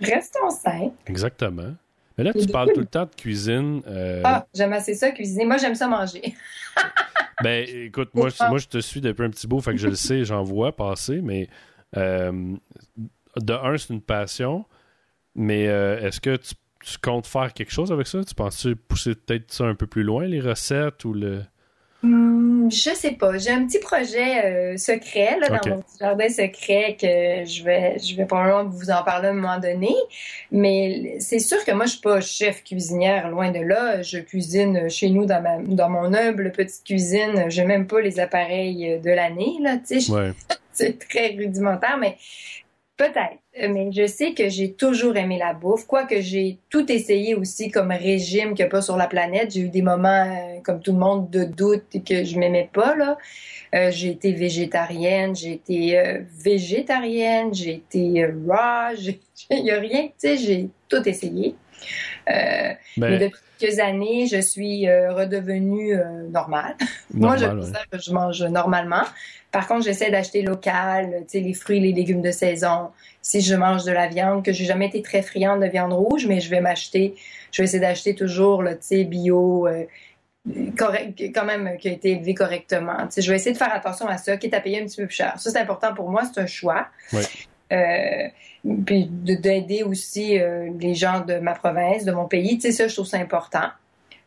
S4: restons sains.
S2: Exactement. Mais là, tu parles tout le temps de cuisine. Euh,
S4: ah, j'aime assez ça, cuisiner. Moi, j'aime ça manger.
S2: ben, écoute, moi, je, moi, je te suis depuis un petit bout, fait que je le sais, j'en vois passer, mais euh, de un, c'est une passion, mais euh, est-ce que tu, tu, comptes faire quelque chose avec ça? Tu penses pousser peut-être ça un peu plus loin, les recettes ou le.
S4: Hmm, je sais pas. J'ai un petit projet euh, secret là, dans mon petit jardin secret que je vais, je vais probablement vous en parler à un moment donné. Mais c'est sûr que moi, je suis pas chef cuisinière, loin de là. Je cuisine chez nous dans, ma, dans mon humble petite cuisine. J'ai même pas les appareils de l'année. là. c'est très rudimentaire, mais Peut-être, mais je sais que j'ai toujours aimé la bouffe, quoique j'ai tout essayé aussi comme régime qu'il n'y a pas sur la planète. J'ai eu des moments, euh, comme tout le monde, de doute que je m'aimais pas. là. Euh, j'ai été végétarienne, j'ai été euh, végétarienne, j'ai été raw, il n'y a rien, tu sais, j'ai tout essayé. Ben mais depuis quelques années, je suis redevenue normale. Moi, je que je mange normalement. Par contre, j'essaie d'acheter local, les fruits, les légumes de saison. Si je mange de la viande, que j'ai jamais été très friande de viande rouge, mais je vais m'acheter, je vais essayer d'acheter toujours, le bio, euh, correct, quand même, qui a été élevé correctement. Tu sais, je vais essayer de faire attention à ça, qui est à payer un petit peu plus cher. Ça, c'est important pour moi, c'est un choix.
S2: Oui.
S4: Euh, puis d'aider aussi euh, les gens de ma province, de mon pays. Tu sais, ça, je trouve ça important.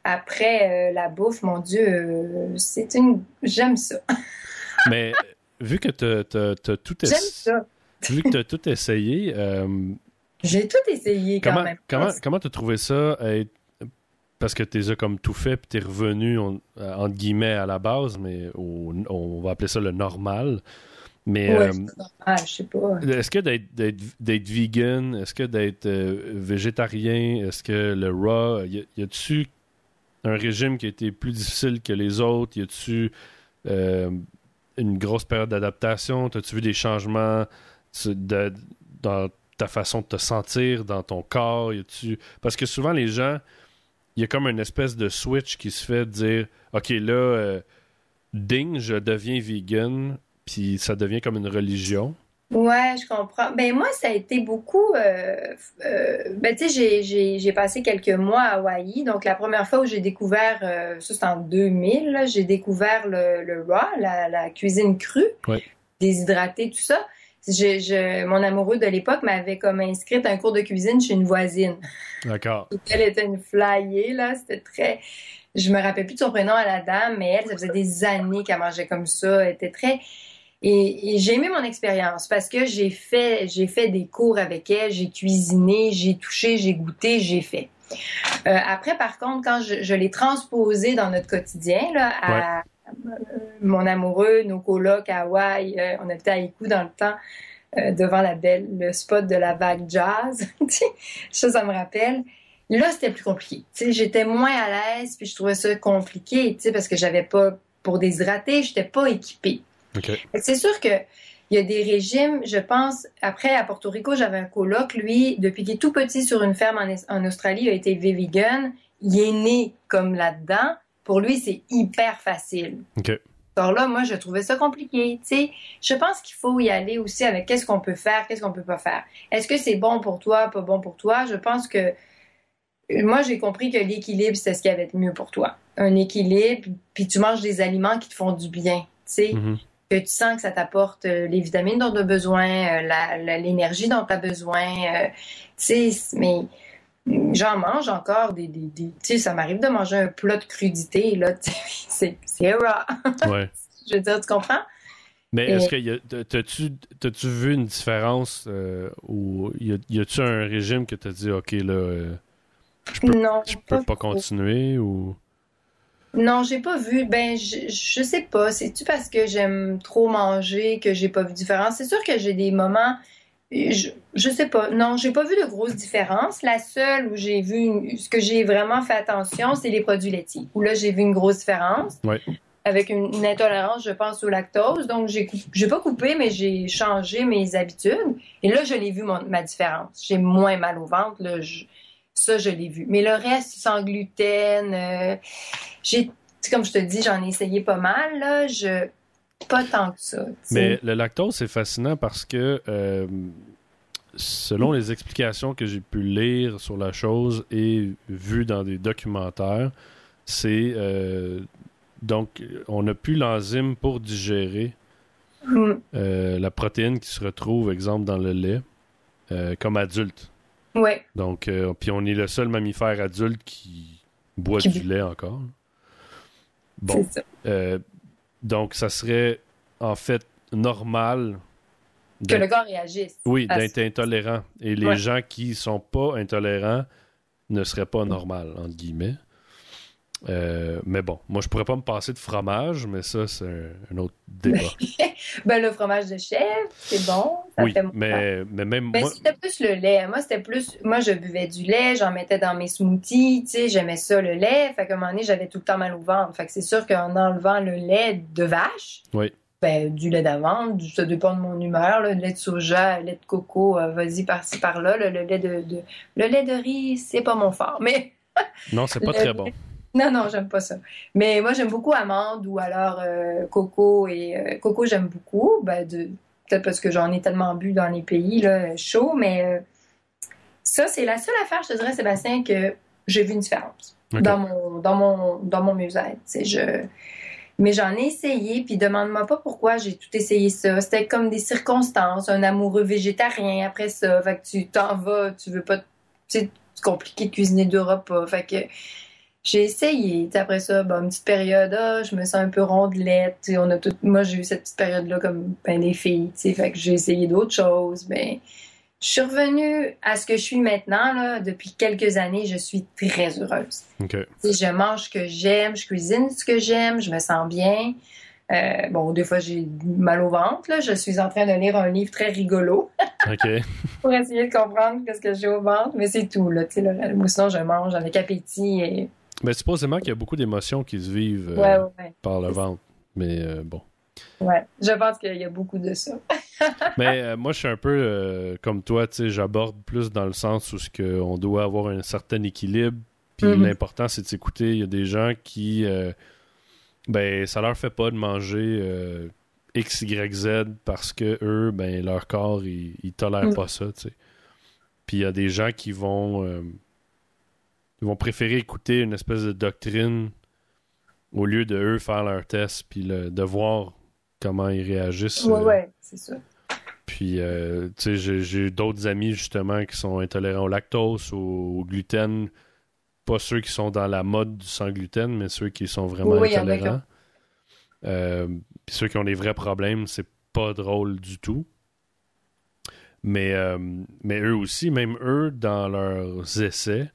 S4: Après, la bouffe, mon Dieu, c'est une... J'aime ça.
S2: Mais vu que tu as, tout essayé. Vu que tu as tout essayé. Euh,
S4: J'ai tout essayé quand
S2: comment,
S4: même.
S2: Comment comment as trouvé ça parce que tu as comme tout fait puis tu es revenu euh, entre guillemets à la base, mais on va appeler ça le normal. Mais
S4: ouais, euh, je sais pas.
S2: Est-ce que d'être vegan, est-ce que d'être végétarien, est-ce que le raw, y, y a-tu un régime qui a été plus difficile que les autres? Y a-tu une grosse période d'adaptation? As-tu vu des changements dans ta façon de te sentir, dans ton corps? Parce que souvent, les gens, il y a comme une espèce de switch qui se fait de dire OK, là, euh, ding, je deviens vegan, puis ça devient comme une religion.
S4: Ouais, je comprends. Ben moi, ça a été beaucoup. Euh, euh, ben tu sais, j'ai passé quelques mois à Hawaï. Donc la première fois où j'ai découvert, euh, ça c'est en 2000, j'ai découvert le, le raw, la, la cuisine crue,
S2: ouais.
S4: déshydratée, tout ça. Je, je, mon amoureux de l'époque m'avait comme inscrite un cours de cuisine chez une voisine.
S2: D'accord.
S4: Elle était une flyée, là. C'était très. Je me rappelle plus de son prénom à la dame, mais elle, ça faisait des années qu'elle mangeait comme ça. Elle était très et, j'ai aimé mon expérience parce que j'ai fait, j'ai fait des cours avec elle, j'ai cuisiné, j'ai touché, j'ai goûté, j'ai fait. Euh, après, par contre, quand je, je l'ai transposé dans notre quotidien, là, à mon amoureux, nos colocs à Hawaï, euh, on habitait à Iku dans le temps, euh, devant la belle, le spot de la vague jazz. ça, ça me rappelle. Là, c'était plus compliqué. J'étais moins à l'aise, puis je trouvais ça compliqué, parce que j'avais pas, pour déshydrater, j'étais pas équipée. C'est sûr que il y a des régimes, je pense, après à Porto Rico, j'avais un coloc, lui, depuis qu'il est tout petit sur une ferme en, Australie, il a été vegan, il est né comme là-dedans. Pour lui, c'est hyper facile. Alors là, moi, je trouvais ça compliqué. Tu sais, je pense qu'il faut y aller aussi avec qu'est-ce qu'on peut faire, qu'est-ce qu'on peut pas faire. Est-ce que c'est bon pour toi, pas bon pour toi? Je pense que moi, j'ai compris que l'équilibre, c'est ce qui avait de mieux pour toi. Un équilibre, puis tu manges des aliments qui te font du bien, tu sais. Que tu sens que ça t'apporte euh, les vitamines dont tu as besoin, euh, l'énergie dont tu as besoin. euh, tu sais, mais j'en mange encore des... des, des- tu sais, ça m'arrive de manger un plat de crudité, là. C'est c'est raw.
S2: Ouais.
S4: Je veux dire, tu comprends?
S2: Mais
S4: Et-
S2: est-ce que t'as-tu t'as-tu vu une différence euh, ou y a- y a-tu un régime que t'as dit ok là euh, je peux,
S4: non,
S2: je peux pas
S4: trop.
S2: continuer ou?
S4: Non, j'ai pas vu. Ben, je, je sais pas. C'est-tu parce que j'aime trop manger que j'ai pas vu de différence? C'est sûr que j'ai des moments. Je, je sais pas. Non, j'ai pas vu de grosses différences. La seule où j'ai vu une- ce que j'ai vraiment fait attention, c'est les produits laitiers. Où là, j'ai vu une grosse différence.
S2: Ouais.
S4: Avec une, une intolérance, je pense, au lactose. Donc, j'ai j'ai pas coupé, mais j'ai changé mes habitudes. Et là, je l'ai vu, mon- ma différence. J'ai moins mal au ventre. Là, je- ça, je l'ai vu. Mais le reste, sans gluten, euh, j'ai, comme je te dis, j'en ai essayé pas mal, là. Je, pas tant que ça.
S2: Mais le lactose, c'est fascinant parce que, euh, selon les explications que j'ai pu lire sur la chose et vues dans des documentaires, c'est. euh, donc, on n'a plus l'enzyme pour digérer
S4: Mm.
S2: euh, la protéine qui se retrouve, exemple, dans le lait, comme adulte.
S4: Ouais.
S2: Donc, euh, puis on est le seul mammifère adulte qui boit
S4: Qui
S2: du lait encore. Bon,
S4: ça.
S2: euh, donc ça serait en fait normal
S4: Que le corps réagisse.
S2: oui, d'être intolérant. Et les
S4: Ouais.
S2: gens qui sont pas intolérants ne seraient pas normal, entre guillemets. Euh, mais bon, moi je pourrais pas me passer de fromage, mais ça c'est un, un autre débat.
S4: Ben, le fromage de chèvre, c'est bon. Ça
S2: oui,
S4: fait
S2: mais, mais même
S4: Ben,
S2: moi,
S4: c'était plus le lait. Moi, c'était plus. Moi, je buvais du lait, j'en mettais dans mes smoothies, tu sais, j'aimais ça, le lait. Fait qu'à un moment donné, j'avais tout le temps mal au ventre. Fait que c'est sûr qu'en enlevant le lait de vache,
S2: Oui.
S4: ben, du lait du- ça dépend de mon humeur, là, le lait de soja, le lait de coco, euh, vas-y par-ci par-là. là, le, lait de, de- le lait de riz, c'est pas mon fort. Mais
S2: non, c'est pas
S4: le-
S2: très bon.
S4: Non, non, j'aime pas ça. Mais moi, j'aime beaucoup amande ou alors euh, coco. Et euh, coco, j'aime beaucoup. Ben, de, peut-être parce que j'en ai tellement bu dans les pays là, chauds. Mais euh, ça, c'est la seule affaire, je te dirais, Sébastien, que j'ai vu une différence dans mon dans mon dans mon. C'est je mais j'en ai essayé, puis demande-moi pas pourquoi j'ai tout essayé ça. C'était comme des circonstances, un amoureux végétarien après ça. Fait que tu t'en vas, tu veux pas, c'est compliqué de cuisiner deux repas. Fait que j'ai essayé. Après ça, une petite période, ah, je me sens un peu rondelette. On a tout, moi, j'ai eu cette petite période-là comme ben, des filles. Fait que j'ai essayé d'autres choses. Mais je suis revenue à ce que je suis maintenant. Là, depuis quelques années, je suis très heureuse.
S2: Ok.
S4: Tu sais, je mange ce que j'aime, je cuisine ce que j'aime, je me sens bien. Euh, bon, des fois, j'ai mal au ventre. Là. Je suis en train de lire un livre très rigolo pour essayer de comprendre ce que j'ai au ventre, mais c'est tout. Là, là. Sinon, je mange avec appétit. Et...
S2: Mais supposément qu'il y a beaucoup d'émotions qui se vivent euh,
S4: Ouais, ouais, ouais,
S2: par le ventre. Mais euh, bon.
S4: ouais. Je pense qu'il y a beaucoup de ça.
S2: Mais euh, moi, je suis un peu euh, comme toi, tu sais, j'aborde plus dans le sens où ce que on doit avoir un certain équilibre. Puis
S4: Mhm.
S2: l'important, c'est de s'écouter. Il y a des gens qui, euh, ben, ça leur fait pas de manger X, Y, Z parce que eux, ben, leur corps, ils, ils tolèrent
S4: Mhm.
S2: pas ça, tu sais. Puis il y a des gens qui vont, ils vont préférer écouter une espèce de doctrine au lieu de eux faire leur test puis le- de voir comment ils réagissent.
S4: Ouais,
S2: euh,
S4: ouais, c'est ça.
S2: puis, euh, tu sais, j'ai- d'autres amis, justement, qui sont intolérants au lactose, au, au gluten. Pas ceux qui sont dans la mode du sans gluten, mais ceux qui sont vraiment
S4: Oui,
S2: intolérants. Euh, puis ceux qui ont des vrais problèmes, c'est pas drôle du tout. Mais, euh, mais eux aussi, même eux, dans leurs essais,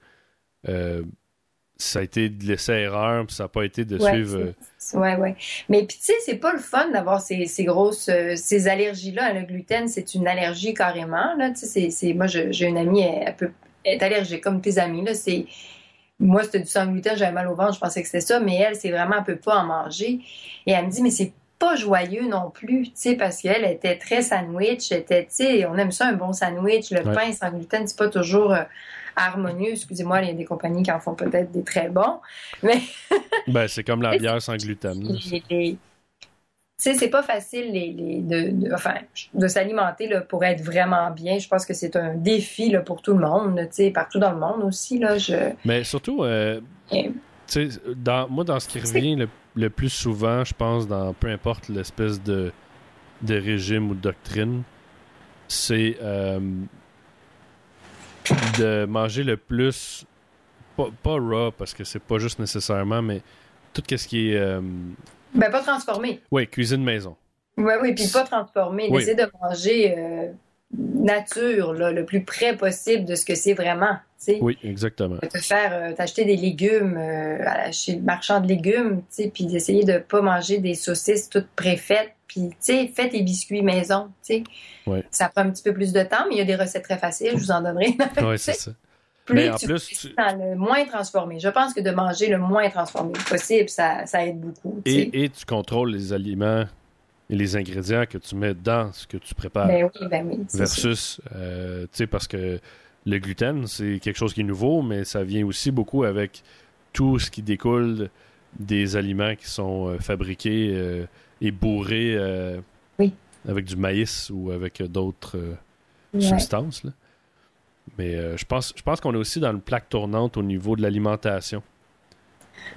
S2: ça a été de l'essai-erreur, puis ça n'a pas été de
S4: Ouais,
S2: suivre... euh,
S4: ouais, ouais. Mais puis, tu sais, c'est pas le fun d'avoir ces, ces grosses, euh, ces allergies-là. Le gluten, c'est une allergie carrément. Là. Tu sais, c'est, moi, j'ai une amie, elle, elle peut être allergique, comme tes amis. Là. C'est, moi, c'était du sans gluten, j'avais mal au ventre, je pensais que c'était ça, mais elle, c'est vraiment, elle peut pas en manger. Et elle me dit, mais c'est pas joyeux non plus, tu sais, parce qu'elle était très sandwich, était, tu sais, on aime ça, un bon sandwich, le
S2: Ouais.
S4: pain sans gluten, c'est pas toujours euh, harmonieux. Excusez-moi, il y a des compagnies qui en font peut-être des très bons, mais
S2: Ben, c'est comme la bière sans gluten.
S4: les- sais, c'est pas facile les, les- de, de- enfin, de s'alimenter là, pour être vraiment bien. Je pense que c'est un défi là, pour tout le monde, tu sais, partout dans le monde aussi. Là, je...
S2: Mais surtout, euh,
S4: Et-
S2: tu dans, moi, dans ce qui revient le, le plus souvent, je pense, dans peu importe l'espèce de, de régime ou de doctrine, c'est euh, de manger le plus, pas, pas raw, parce que c'est pas juste nécessairement, mais tout ce qui est, euh,
S4: Ben, pas transformé.
S2: ouais, cuisine maison.
S4: Oui, oui, puis pas transformé.
S2: Oui.
S4: D'essayer de manger euh, nature, là, le plus près possible de ce que c'est vraiment.
S2: Oui, exactement.
S4: Te faire, euh, t'acheter des légumes euh, à la- chez le marchand de légumes, puis d'essayer de pas manger des saucisses toutes préfaites, puis tu sais, fais tes biscuits maison.
S2: Ouais.
S4: Ça prend un petit peu plus de temps, mais il y a des recettes très faciles, je vous en donnerai.
S2: Ouais, c'est ça.
S4: plus
S2: Mais en
S4: tu
S2: plus,
S4: fais
S2: tu-
S4: dans le moins transformé. Je pense que de manger le moins transformé possible, ça, ça aide beaucoup.
S2: Et, et tu contrôles les aliments et les ingrédients que tu mets dans ce que tu prépares.
S4: Ben oui, ben oui.
S2: versus, euh, tu sais, parce que le gluten, c'est quelque chose qui est nouveau, mais ça vient aussi beaucoup avec tout ce qui découle des aliments qui sont euh, fabriqués euh, et bourrés euh,
S4: Oui.
S2: avec du maïs ou avec d'autres
S4: Ouais.
S2: substances. là. Mais je pense, je pense qu'on est aussi dans une plaque tournante au niveau de l'alimentation.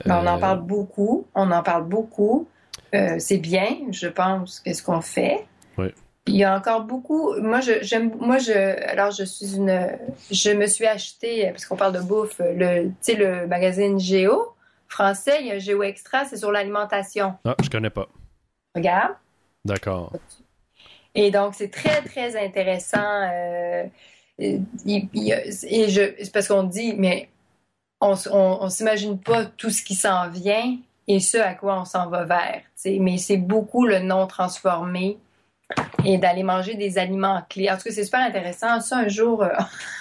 S4: Ben, on en parle beaucoup, on en parle beaucoup. Euh, c'est bien, je pense, qu'est-ce qu'on fait.
S2: Oui.
S4: Il y a encore beaucoup. Moi, je, j'aime, moi, je, alors, je suis une, je me suis acheté, parce qu'on parle de bouffe, le, tu sais, le magazine Géo français, il y a Géo Extra, c'est sur l'alimentation.
S2: Ah, je connais pas.
S4: Regarde.
S2: D'accord.
S4: Et donc, c'est très, très intéressant. euh, et je, parce qu'on dit, mais on, on, on s'imagine pas tout ce qui s'en vient et ce à quoi on s'en va vers. tu sais. Mais c'est beaucoup le non transformé et d'aller manger des aliments clés. En tout cas, c'est super intéressant. Ça, un jour, euh,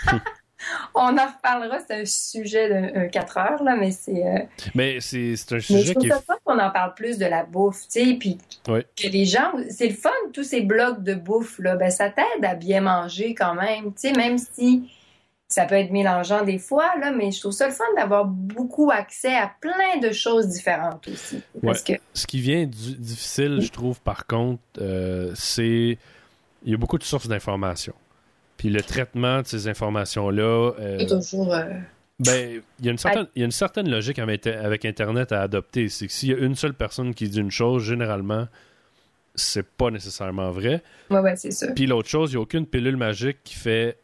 S4: on en reparlera. C'est un sujet de 4 heures, là, mais c'est. euh,
S2: Mais c'est c'est un
S4: mais je
S2: sujet
S4: trouve
S2: qui
S4: ça
S2: est.
S4: fun qu'on en parle plus de la bouffe, tu sais, puis
S2: Oui.
S4: que les gens, c'est le fun, tous ces blogs de bouffe, là, ben ça t'aide à bien manger quand même, tu sais, même si ça peut être mélangeant des fois, là, mais je trouve ça le fun d'avoir beaucoup accès à plein de choses différentes aussi. Parce que,
S2: Ce qui vient du- difficile, je trouve, par contre, euh, c'est. Il y a beaucoup de sources d'informations. Puis le traitement de ces informations-là. euh,
S4: c'est toujours. euh,
S2: ben, il y, a une certaine, il y a une certaine logique avec, avec Internet à adopter. C'est que s'il y a une seule personne qui dit une chose, généralement, c'est pas nécessairement vrai.
S4: Ouais, ouais, c'est ça.
S2: Puis l'autre chose, il n'y a aucune pilule magique qui fait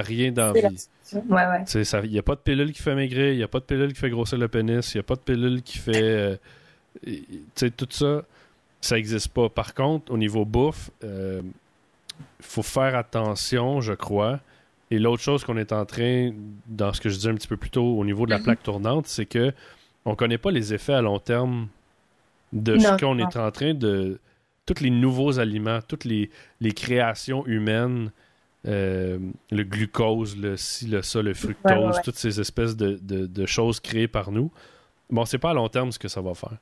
S2: rien dans la vie.
S4: Ouais.
S2: Il n'y a pas de pilule qui fait maigrir, il n'y a pas de pilule qui fait grossir le pénis, il n'y a pas de pilule qui fait. euh, tu sais, tout ça, ça n'existe pas. Par contre, au niveau bouffe, il faut faire attention, je crois. Et l'autre chose qu'on est en train, dans ce que je disais un petit peu plus tôt au niveau de la
S4: Mhm.
S2: plaque tournante, c'est que on connaît pas les effets à long terme de
S4: Non,
S2: ce qu'on est en train de. Tous les nouveaux aliments, toutes les, les créations humaines, euh, le glucose, le ci, le ça, le fructose,
S4: Ouais, ouais, ouais.
S2: toutes ces espèces de, de- de choses créées par nous. Bon, c'est pas à long terme ce que ça va faire.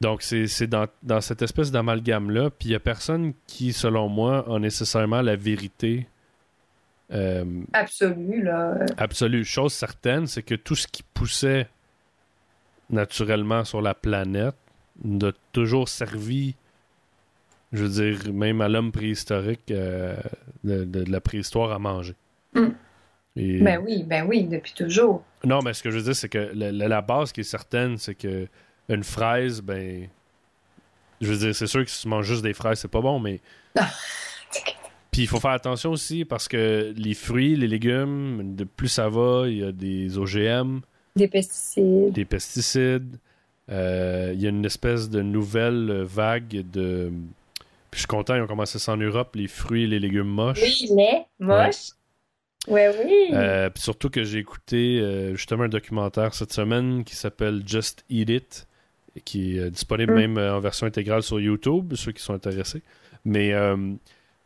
S2: Donc, c'est dans, dans cette espèce d'amalgame-là. Puis, il n'y a personne qui, selon moi, a nécessairement la vérité euh,
S4: Absolu, là.
S2: absolue. Chose certaine, c'est que tout ce qui poussait naturellement sur la planète nous a toujours servi, je veux dire, même à l'homme préhistorique, euh, de, de- de la préhistoire à manger.
S4: Mm.
S2: Et-
S4: Ben oui, ben oui, depuis toujours.
S2: non, mais ce que je veux dire, c'est que la, la- la base qui est certaine, c'est que une fraise, ben. Je veux dire, c'est sûr que si tu manges juste des fraises, c'est pas bon, mais. Puis il faut faire attention aussi parce que les fruits, les légumes, de plus ça va, il y a des OGM,
S4: Des pesticides.
S2: des pesticides. euh, il y a une espèce de nouvelle vague de. Je suis content, ils ont commencé ça en Europe, les fruits et les légumes moches.
S4: Oui, lait, moche. Ouais, oui.
S2: Euh, puis surtout que j'ai écouté euh, justement un documentaire cette semaine qui s'appelle Just Eat It, qui est euh, disponible
S4: Mm.
S2: même euh, en version intégrale sur YouTube, ceux qui sont intéressés. Mais euh,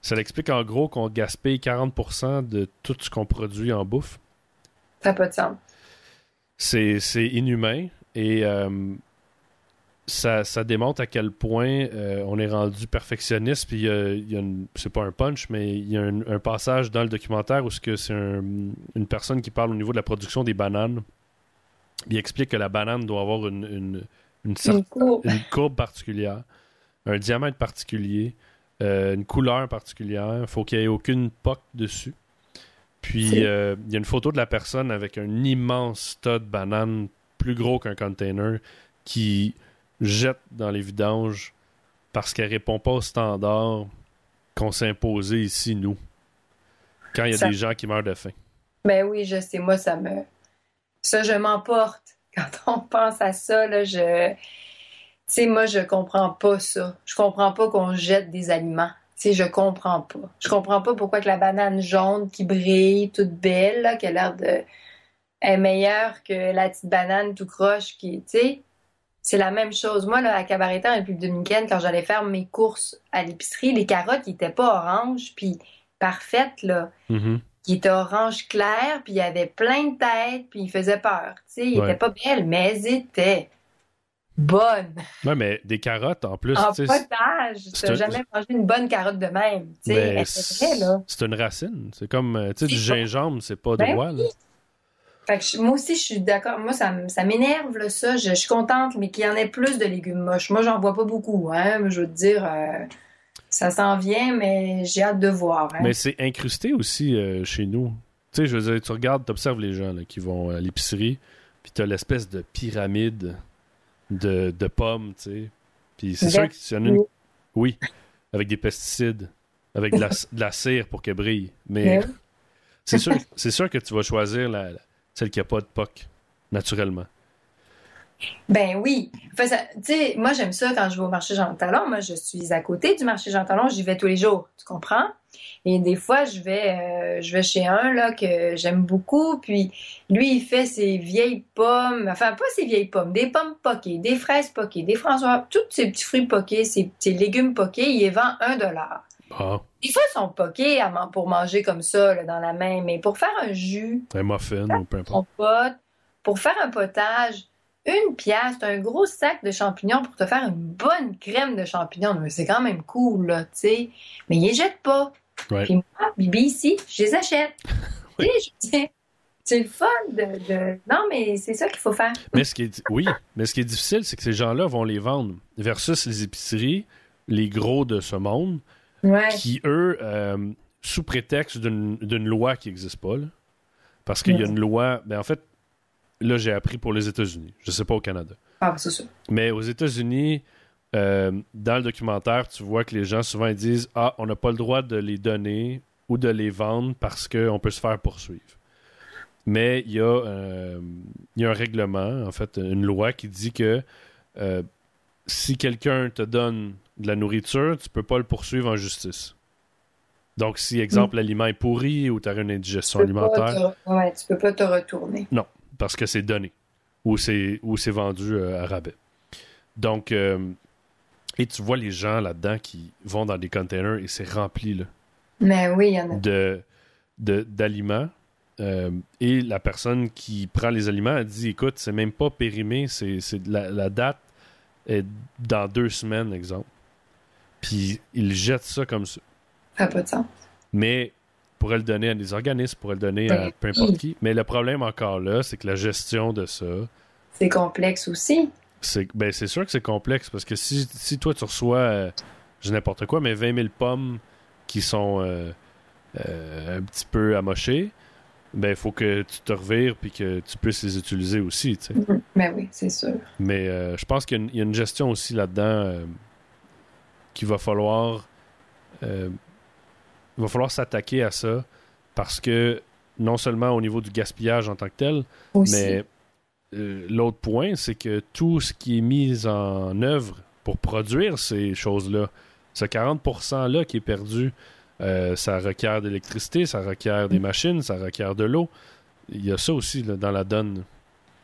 S2: ça explique en gros qu'on gaspille 40% de tout ce qu'on produit en bouffe.
S4: Ça n'a pas de sens.
S2: C'est c'est inhumain et ça, ça démontre à quel point euh, on est rendu perfectionniste. Puis il y a- il c'est pas un punch, mais il y a un, un passage dans le documentaire où ce que c'est un- une personne qui parle au niveau de la production des bananes. Il explique que la banane doit avoir une, une, une cer-
S4: Une courbe.
S2: particulière. un diamètre particulier, euh, une couleur particulière. faut qu'il n'y ait aucune poque dessus. Puis, euh, il y a une photo de la personne avec un immense tas de bananes plus gros qu'un container qui jette dans les vidanges parce qu'elle répond pas au standard qu'on s'est imposé ici, nous. Quand il y a des gens qui meurent de faim.
S4: Ben oui, je sais, moi, ça me. Ça, je m'emporte. Quand on pense à ça, là, je. Tu sais, moi, je comprends pas ça. Je comprends pas qu'on jette des aliments. Tu sais, je comprends pas. Je comprends pas pourquoi que la banane jaune qui brille, toute belle, là, qui a l'air de. est meilleure que la petite banane tout croche qui. Tu sais, c'est la même chose. Moi, là, à Cabaretin, en République dominicaine, quand j'allais faire mes courses à l'épicerie, les carottes, ils étaient pas oranges, puis parfaites, là.
S2: Mhm.
S4: Qui étaient orange clair, puis il y avait plein de têtes, puis ils faisaient peur. Tu sais, ils
S2: Ouais.
S4: étaient pas belles, mais elles étaient bonnes.
S2: Ouais, mais des carottes en plus.
S4: En potage, t'as
S2: un-
S4: jamais mangé une bonne carotte de même. Tu sais,
S2: ben, c'est une racine. C'est comme, euh, tu sais, du gingembre, c'est pas
S4: Ben
S2: là.
S4: Fait que je- moi aussi, je suis d'accord. Moi, ça, ça m'énerve, là, ça. Je, je suis contente, mais qu'il y en ait plus de légumes moches. Moi, j'en vois pas beaucoup, hein. Je veux te dire, euh, ça s'en vient, mais j'ai hâte de voir. Hein.
S2: Mais c'est incrusté aussi euh, chez nous. Tu sais, je veux dire, tu regardes, tu observes les gens là, qui vont à l'épicerie, puis tu as l'espèce de pyramide de, de pommes, tu sais. Puis c'est sûr qu'il y en a une. Oui, avec des pesticides, avec de la, de la cire pour qu'elle brille. Mais
S4: oui.
S2: c'est sûr, c'est sûr que tu vas choisir la, la- celle qui a pas de POC, naturellement.
S4: Ben oui. Enfin, sais, moi, j'aime ça quand je vais au marché Jean Talon. Moi, je suis à côté du marché Jean Talon. J'y vais tous les jours. Tu comprends? Et des fois, je vais, euh, je vais chez un, là, que j'aime beaucoup. Puis, lui, il fait ses vieilles pommes. Enfin, pas ses vieilles pommes. Des pommes poquées, des fraises poquées, des François, tous ces petits fruits poqués, ces petits légumes poqués. Il les vend un dollar.
S2: Ah,
S4: Des fois, ils sont poqués pour manger comme ça, là, dans la main. Mais pour faire un jus,
S2: un muffin ou peu importe.
S4: compote, pour faire un potage, une pièce, un gros sac de champignons pour te faire une bonne crème de champignons. Mais C'est quand même cool, là, tu sais. Mais ils les jettent pas. Puis moi, Bibi, ici, je les achète.
S2: Oui.
S4: C'est le fun de, de- Non, mais c'est ça qu'il faut faire.
S2: Mais ce qui est, oui, mais ce qui est difficile, c'est que ces gens-là vont les vendre versus les épiceries, les gros de ce monde,
S4: Ouais.
S2: qui, eux, euh, sous prétexte d'une loi qui n'existe pas, là, parce qu'il y a une loi, ben en fait, là j'ai appris pour les États-Unis, je sais pas au Canada,
S4: Ah, c'est ça.
S2: mais aux États-Unis, euh, dans le documentaire, tu vois que les gens souvent ils disent ah on n'a pas le droit de les donner ou de les vendre parce qu'on peut se faire poursuivre. Mais il y, a, euh, y a un règlement, en fait, une loi qui dit que euh, si quelqu'un te donne de la nourriture, tu peux pas le poursuivre en justice. Donc, si, exemple, l'aliment est pourri ou tu as une indigestion alimentaire,
S4: te... ouais, tu peux pas te retourner.
S2: parce que c'est donné ou c'est vendu euh, à rabais. Donc, euh, et tu vois les gens là-dedans qui vont dans des containers et c'est rempli là,
S4: Mais oui, il y en a.
S2: de de- d'aliments. Euh, et la personne qui prend les aliments, elle dit écoute, c'est même pas périmé, c'est la, la date est dans deux semaines, exemple. Puis ils jettent ça comme ça.
S4: Ça n'a pas de sens.
S2: Mais pourrait le donner à des organismes, pourrait le donner à
S4: Ben
S2: peu importe qui. Mais le problème encore là, c'est que la gestion de ça,
S4: C'est complexe aussi.
S2: c'est ben, c'est sûr que c'est complexe parce que si, si toi tu reçois, euh, je n'importe quoi, mais 20 000 pommes qui sont euh, euh, un petit peu amochées, ben il faut que tu te revires puis que tu puisses les utiliser aussi. tu sais.
S4: Mais oui, c'est sûr.
S2: Mais je pense qu'il y a une- il y, a une gestion aussi là-dedans qu'il va falloir euh, il va falloir s'attaquer à ça parce que non seulement au niveau du gaspillage en tant que tel,
S4: Aussi.
S2: mais euh, l'autre point, c'est que tout ce qui est mis en œuvre pour produire ces choses-là, ce 40%-là qui est perdu, euh, ça requiert d'électricité, ça requiert des machines, ça requiert de l'eau. Il y a ça aussi là, dans la donne.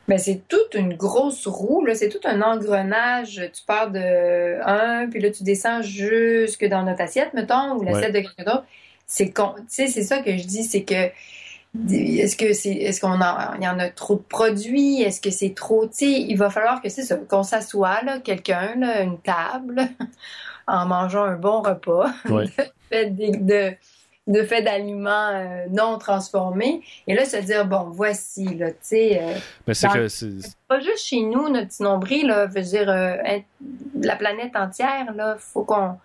S4: Ben, c'est toute une grosse roue, là. C'est tout un engrenage. Tu pars de un, puis là, tu descends jusque dans notre assiette, mettons, ou l'assiette de quelqu'un d'autre. C'est con... Tu sais, c'est ça que je dis, c'est que est-ce que c'est est-ce qu'on en il y en a trop de produits? Est-ce que c'est trop tu il va falloir que c'est ça qu'on s'assoie là quelqu'un là une table en mangeant un bon repas
S2: Ouais.
S4: de de fait d'aliments euh, non transformés. Et là, se dire, bon, voici, là, tu sais. euh,
S2: Mais c'est
S4: Dans-
S2: que c'est-
S4: pas juste chez nous, notre petit nombril, là, veut dire, euh, la planète entière, là, faut qu'on.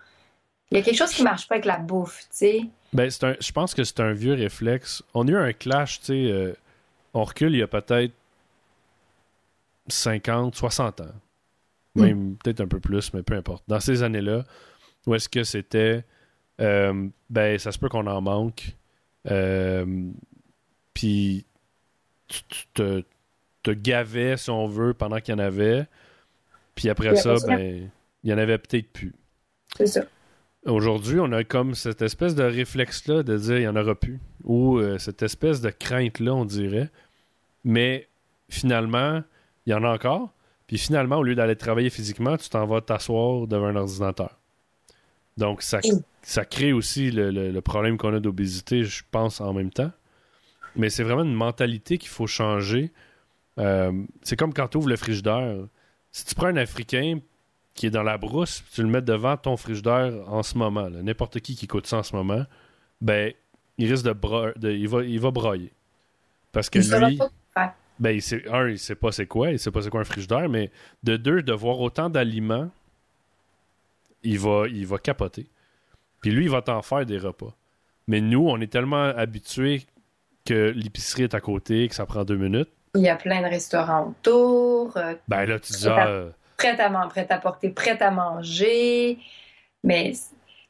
S4: Il y a quelque chose qui marche pas avec la bouffe, tu sais.
S2: Ben, c'est un, je pense que c'est un vieux réflexe. On a eu un clash, tu sais. on recule il y a peut-être 50, 60 ans. Même peut-être un peu plus, mais peu importe. Dans ces années-là, où est-ce que c'était. Euh, ben, ça se peut qu'on en manque. Euh, Puis, tu, tu te, te gavais, si on veut, pendant qu'il y en avait. Puis après
S4: Puis
S2: ça,
S4: après ça-
S2: ben, il y en avait peut-être plus.
S4: C'est ça.
S2: Aujourd'hui, on a comme cette espèce de réflexe-là de dire il n'y en aura plus. Ou euh, cette espèce de crainte-là, on dirait. Mais finalement, il y en a encore. Puis finalement, au lieu d'aller travailler physiquement, tu t'en vas t'asseoir devant un ordinateur. Donc, ça, ça crée aussi le, le- le problème qu'on a d'obésité, je pense, en même temps. Mais c'est vraiment une mentalité qu'il faut changer. Euh, c'est comme quand tu ouvres le frigidaire. Si tu prends un Africain qui est dans la brousse, tu le mets devant ton frigidaire en ce moment, n'importe qui qui écoute ça en ce moment, ben, il risque de, de- il, va, il va brailler. Parce que
S4: Il
S2: lui, ben, il sait, un, il sait pas c'est quoi, il sait pas c'est quoi un frigidaire, mais de deux, de voir autant d'aliments, il va, il va capoter. Puis lui, il va t'en faire des repas. Mais nous, on est tellement habitués que l'épicerie est à côté, que ça prend deux minutes.
S4: Il y a plein de restaurants autour, euh,
S2: Ben là, tu dis, ah, euh,
S4: prêt à manger, prêt à porter, prêt à manger. Mais, tu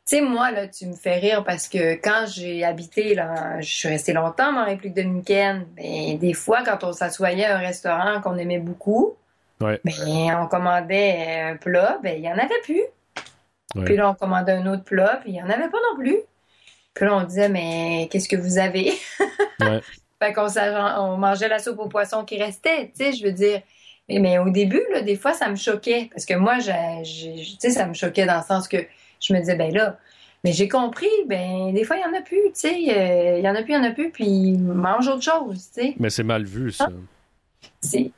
S4: sais, moi, là, tu me fais rire parce que quand j'ai habité, là, je suis restée longtemps en République dominicaine, ben, des fois, quand on s'assoyait à un restaurant qu'on aimait beaucoup,
S2: Ouais.
S4: ben, on commandait un plat, ben, il y en avait plus.
S2: Ouais.
S4: Puis là, on commandait un autre plat, puis il y en avait pas non plus. Puis là, on disait, mais qu'est-ce que vous avez?
S2: Ouais.
S4: fait qu'on on mangeait la soupe au poisson qui restait, tu sais, je veux dire. Mais, mais au début, là, des fois, ça me choquait. Parce que moi, tu sais, ça me choquait dans le sens que je me disais, ben là, mais j'ai compris, ben, des fois, il y en a plus, tu sais. euh, Il y en a plus, il y en a plus, puis mange autre chose, tu sais.
S2: mais c'est mal vu, ça.
S4: C'est-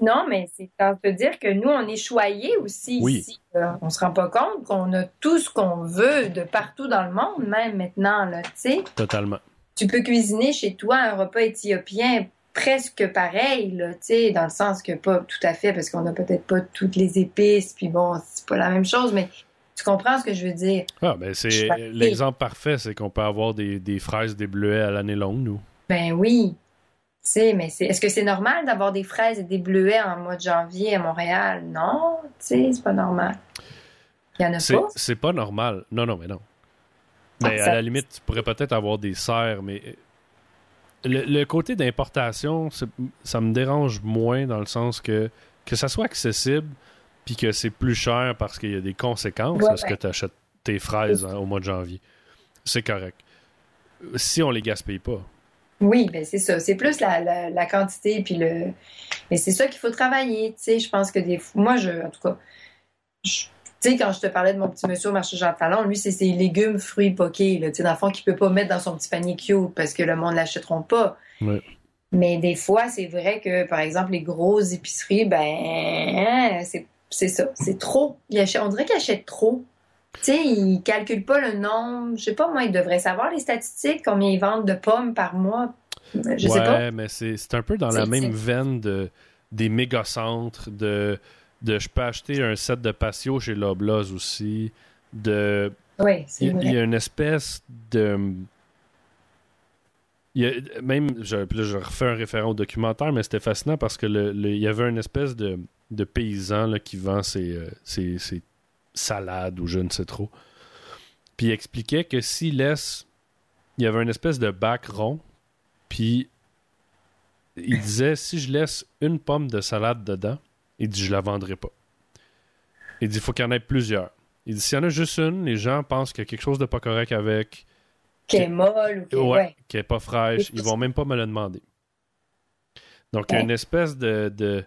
S4: Non, mais c'est en te dire que nous, on est choyés aussi
S2: Oui.
S4: ici. là. On se rend pas compte qu'on a tout ce qu'on veut de partout dans le monde, même maintenant, là, tu sais.
S2: Totalement.
S4: Tu peux cuisiner chez toi un repas éthiopien presque pareil, là, tu sais, dans le sens que pas tout à fait, parce qu'on n'a peut-être pas toutes les épices, puis bon, c'est pas la même chose, mais tu comprends ce que je veux dire?
S2: Ah, ben c'est l'exemple parfait, c'est qu'on peut avoir des, des fraises, des bleuets à l'année longue, nous.
S4: Ben oui. Sais, mais c'est, est-ce que c'est normal d'avoir des fraises et des bleuets en mois de janvier à Montréal? Non, tu sais, c'est pas normal. Il y en a
S2: C'est
S4: pas?
S2: c'est pas normal. Non, non, mais non. Mais
S4: Ah,
S2: à
S4: ça-
S2: la limite, tu pourrais peut-être avoir des serres, mais euh, le, le côté d'importation, ça me dérange moins dans le sens que que ça soit accessible puis que c'est plus cher parce qu'il y a des conséquences
S4: Ouais,
S2: à ce que tu achètes tes fraises hein, au mois de janvier. C'est correct. Si on les gaspille pas.
S4: Oui, ben c'est ça. C'est plus la, la, la quantité puis le. Mais c'est ça qu'il faut travailler. Tu sais, je pense que des fois, moi, je, en tout cas, je- tu sais, quand je te parlais de mon petit monsieur au marché Jean Talon, lui, c'est ses légumes, fruits poqués, tu sais, dans le fond, qu'il peut pas mettre dans son petit panier cute parce que le monde l'achèteront pas.
S2: Ouais.
S4: Mais des fois, c'est vrai que, par exemple, les grosses épiceries, ben, c'est c'est ça, c'est trop. On dirait qu'ils achètent trop. Tu sais, ils calculent pas le nombre. Je sais pas, moi, ils devraient savoir les statistiques, combien ils vendent de pommes par mois. Je sais pas.
S2: ouais, mais c'est un peu dans la même veine de, des méga-centres, de, de je peux acheter un set de patio chez Loblaws aussi, de
S4: Oui, c'est
S2: il,
S4: vrai.
S2: il y a une espèce de il y a, même je, là, je refais un référent au documentaire mais c'était fascinant parce que le, le- il y avait une espèce de, de paysan là, qui vend ses, euh, ses- ses salades ou je ne sais trop puis il expliquait que s'il laisse il y avait une espèce de bac rond puis il disait si je laisse une pomme de salade dedans il dit je la vendrai pas il dit il faut qu'il y en ait plusieurs il dit s'il y en a juste une, les gens pensent qu'il y a quelque chose de pas correct avec,
S4: Qui est molle ou qui est-
S2: ouais,
S4: ouais.
S2: qui est pas fraîche. Ils vont même pas me le demander. Donc, il y a
S4: Ouais.
S2: une espèce de. de-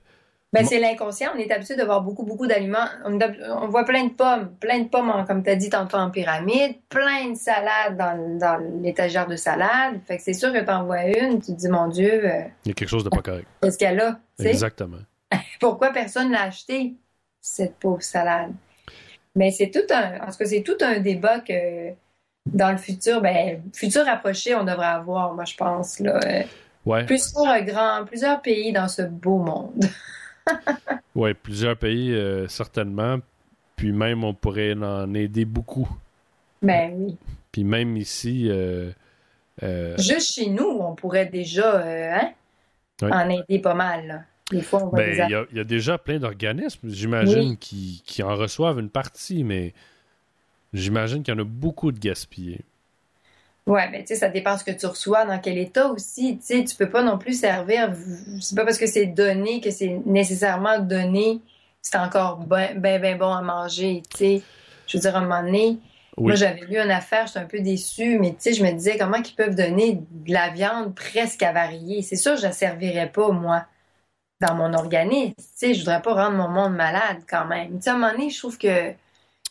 S4: Ben, c'est l'inconscient. On est habitué de voir beaucoup, beaucoup d'aliments. On, on voit plein de pommes, plein de pommes, en- comme tu as dit tantôt, en pyramide, plein de salades dans, dans l'étagère de salade. Fait que c'est sûr que tu en vois une, tu te dis, mon Dieu, euh,
S2: Il y a quelque chose de pas correct.
S4: qu'est-ce qu'elle a?
S2: Exactement.
S4: Pourquoi personne l'a acheté, cette pauvre salade? Mais c'est tout un, en tout cas, c'est tout un débat que dans le futur, ben, futur rapproché, on devrait avoir, moi, je pense, là, euh,
S2: Ouais,
S4: plusieurs grands, plusieurs pays dans ce beau monde.
S2: ouais, plusieurs pays, euh, certainement. Puis même, on pourrait en aider beaucoup.
S4: Ben oui.
S2: Puis même ici, euh, euh,
S4: Juste chez nous, on pourrait déjà hein, en aider pas mal. là. Des fois, on va
S2: ben,
S4: les
S2: il y, a- il y a déjà plein d'organismes, j'imagine,
S4: Oui.
S2: qui, qui en reçoivent une partie, mais j'imagine qu'il y en a beaucoup de gaspillés.
S4: Ouais, ben tu sais, ça dépend ce que tu reçois, dans quel état aussi. Tu sais, tu peux pas non plus servir. C'est pas parce que c'est donné que c'est nécessairement donné. C'est encore ben, ben, ben bon à manger. Tu sais, je veux dire, à un moment donné,
S2: Oui.
S4: moi j'avais lu une affaire, j'étais un peu déçue, mais tu sais, je me disais comment ils peuvent donner de la viande presque avariée. C'est sûr, je la servirais pas moi dans mon organisme. Tu sais, je voudrais pas rendre mon monde malade quand même. Tu sais, à un moment donné, je trouve que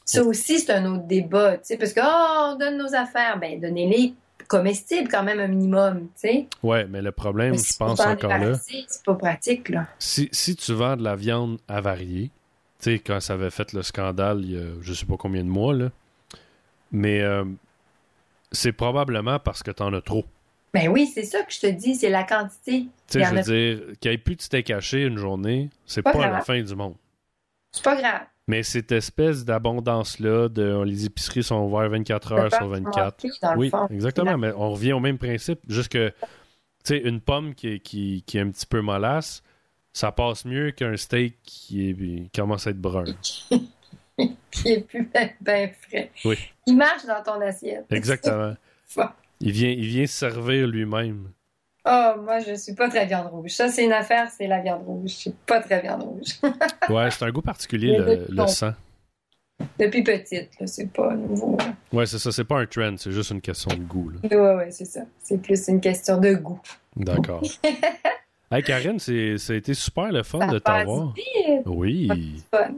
S4: ça aussi, c'est un autre débat, tu sais, parce que, oh, on donne nos affaires. Ben, donnez-les comestibles quand même un minimum, tu sais.
S2: Ouais, mais le problème,
S4: Mais
S2: je pense encore là,
S4: C'est pas pratique, là.
S2: si, si tu vends de la viande avariée, tu sais, quand ça avait fait le scandale il y a je sais pas combien de mois, là, mais euh, c'est probablement parce que t'en as trop.
S4: Ben oui, c'est ça que je te dis, c'est la quantité.
S2: Tu sais, je veux
S4: a-
S2: dire, qu'il n'y ait plus de steak haché une journée, c'est
S4: Pas
S2: pas, la fin du monde.
S4: C'est pas grave.
S2: Mais cette espèce d'abondance-là, de les épiceries sont ouvertes 24
S4: Ça
S2: heures sur 24.
S4: manquer, dans le
S2: Oui,
S4: fond.
S2: exactement. Mais on revient au même principe. Juste que, tu sais, une pomme qui est, qui, qui est un petit peu mollasse, ça passe mieux qu'un steak qui, est, qui commence à être brun.
S4: Qui est plus ben, ben frais.
S2: Oui.
S4: Il marche dans ton assiette.
S2: Exactement. Il vient, il vient se servir lui-même.
S4: Oh, moi, je suis pas très viande rouge. Ça, c'est une affaire, c'est la viande rouge. Je suis pas très viande rouge.
S2: Ouais, c'est un goût particulier, le, le sang.
S4: Depuis petite, là, c'est pas nouveau. là.
S2: Ouais, c'est ça. C'est pas un trend, c'est juste une question de goût. là.
S4: Ouais, ouais, c'est ça. C'est plus une question de goût.
S2: D'accord. hey, Karine, c'est- ça a été super le fun
S4: Ça
S2: de t'avoir. Oui.
S4: Fun.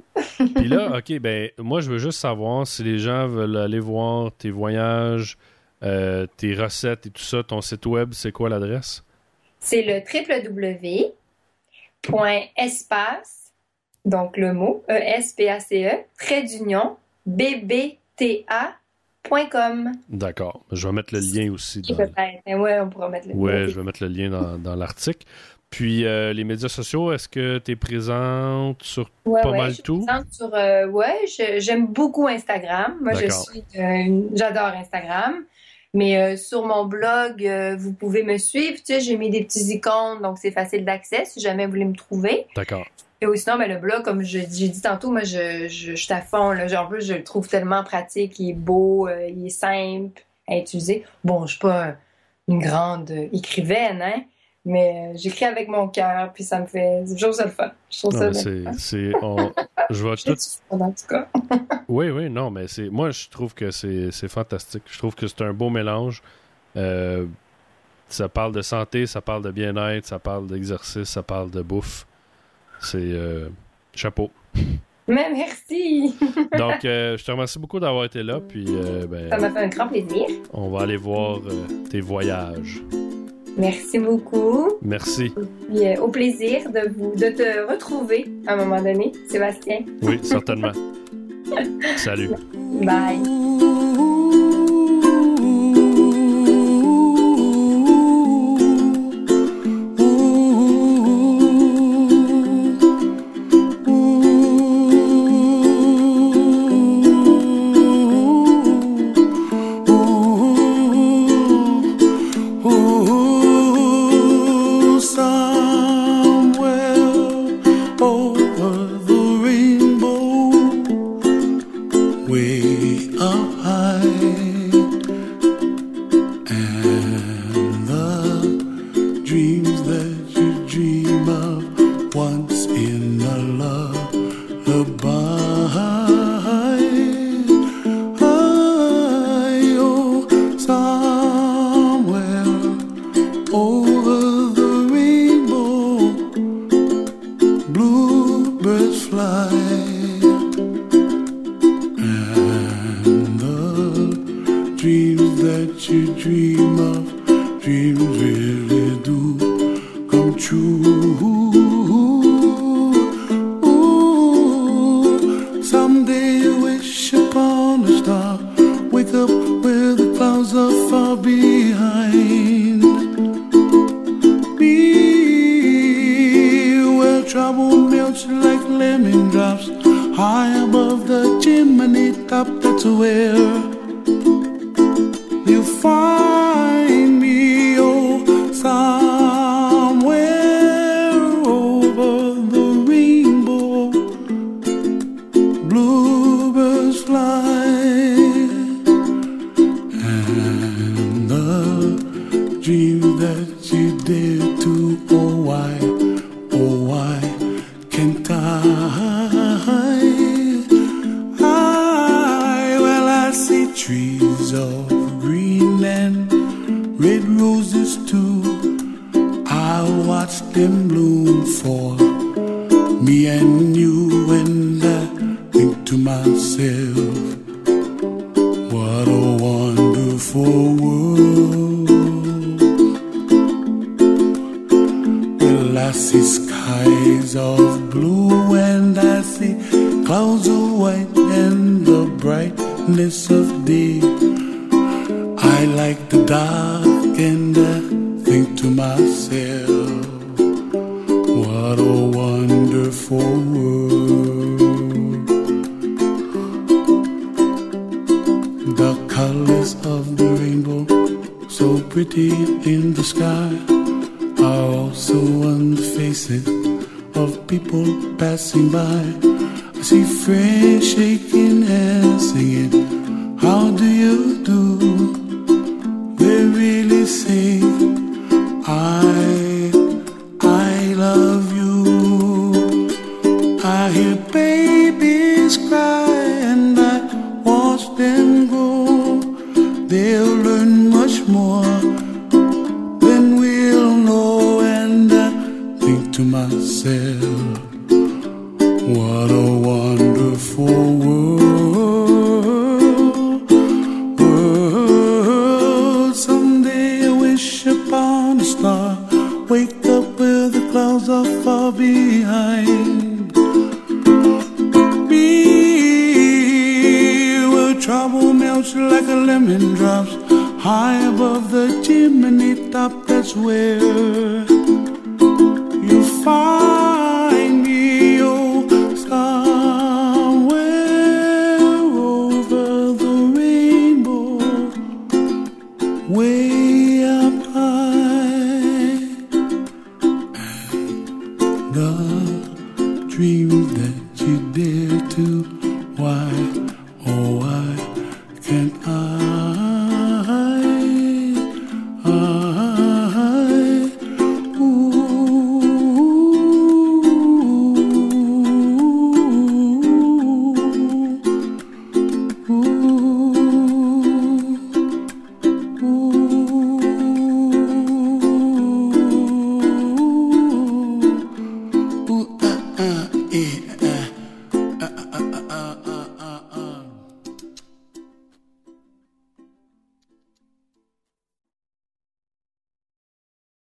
S2: Puis là, OK, ben, moi, je veux juste savoir si les gens veulent aller voir tes voyages, euh, tes recettes et tout ça, ton site web, c'est quoi l'adresse?
S4: C'est le www.espace, donc le mot, E E-S-P-A-C-E, trait d'union, bbta.com.
S2: D'accord. Je vais mettre le lien aussi. Dans...
S4: Mais ouais, on pourra mettre le
S2: Ouais,
S4: lien.
S2: je vais mettre le lien dans, dans l'article. Puis, euh, les médias sociaux, est-ce que tu es présente sur
S4: Ouais,
S2: pas
S4: ouais,
S2: mal
S4: je suis
S2: tout?
S4: Sur, euh, ouais, j'aime beaucoup Instagram. Moi, je suis, euh, j'adore Instagram. Mais euh, sur mon blog, euh, vous pouvez me suivre. Tu sais, j'ai mis des petits icônes, donc c'est facile d'accès si jamais vous voulez me trouver.
S2: D'accord.
S4: Et ou sinon, ben, le blog, comme je- j'ai dit tantôt, moi, je, je, je suis à fond. Là. Genre, en plus, je le trouve tellement pratique. Il est beau, euh, il est simple à utiliser. Bon, je suis pas une grande écrivaine, hein, mais j'écris avec mon cœur, puis ça me fait... Je trouve ça le fun. Je trouve
S2: Non,
S4: ça
S2: c'est,
S4: fun.
S2: Je vais tout
S4: suis fun, en tout cas.
S2: Oui, oui, non, mais c'est moi je trouve que c'est fantastique. Je trouve que c'est un beau mélange. Euh, ça parle de santé, ça parle de bien-être, ça parle d'exercice, ça parle de bouffe. C'est euh, chapeau.
S4: Mais merci!
S2: Donc, euh, je te remercie beaucoup d'avoir été là. Puis, ben,
S4: Ça m'a fait un grand plaisir.
S2: on va aller voir tes voyages.
S4: Merci beaucoup.
S2: Merci.
S4: Puis, euh, au plaisir de, vous, de te retrouver à un moment donné, Sébastien.
S2: Oui, certainement. Salut.
S4: Bye.
S5: star. Wake up where the clouds are far behind me, where trouble melts like lemon drops high above the chimney top. That's where.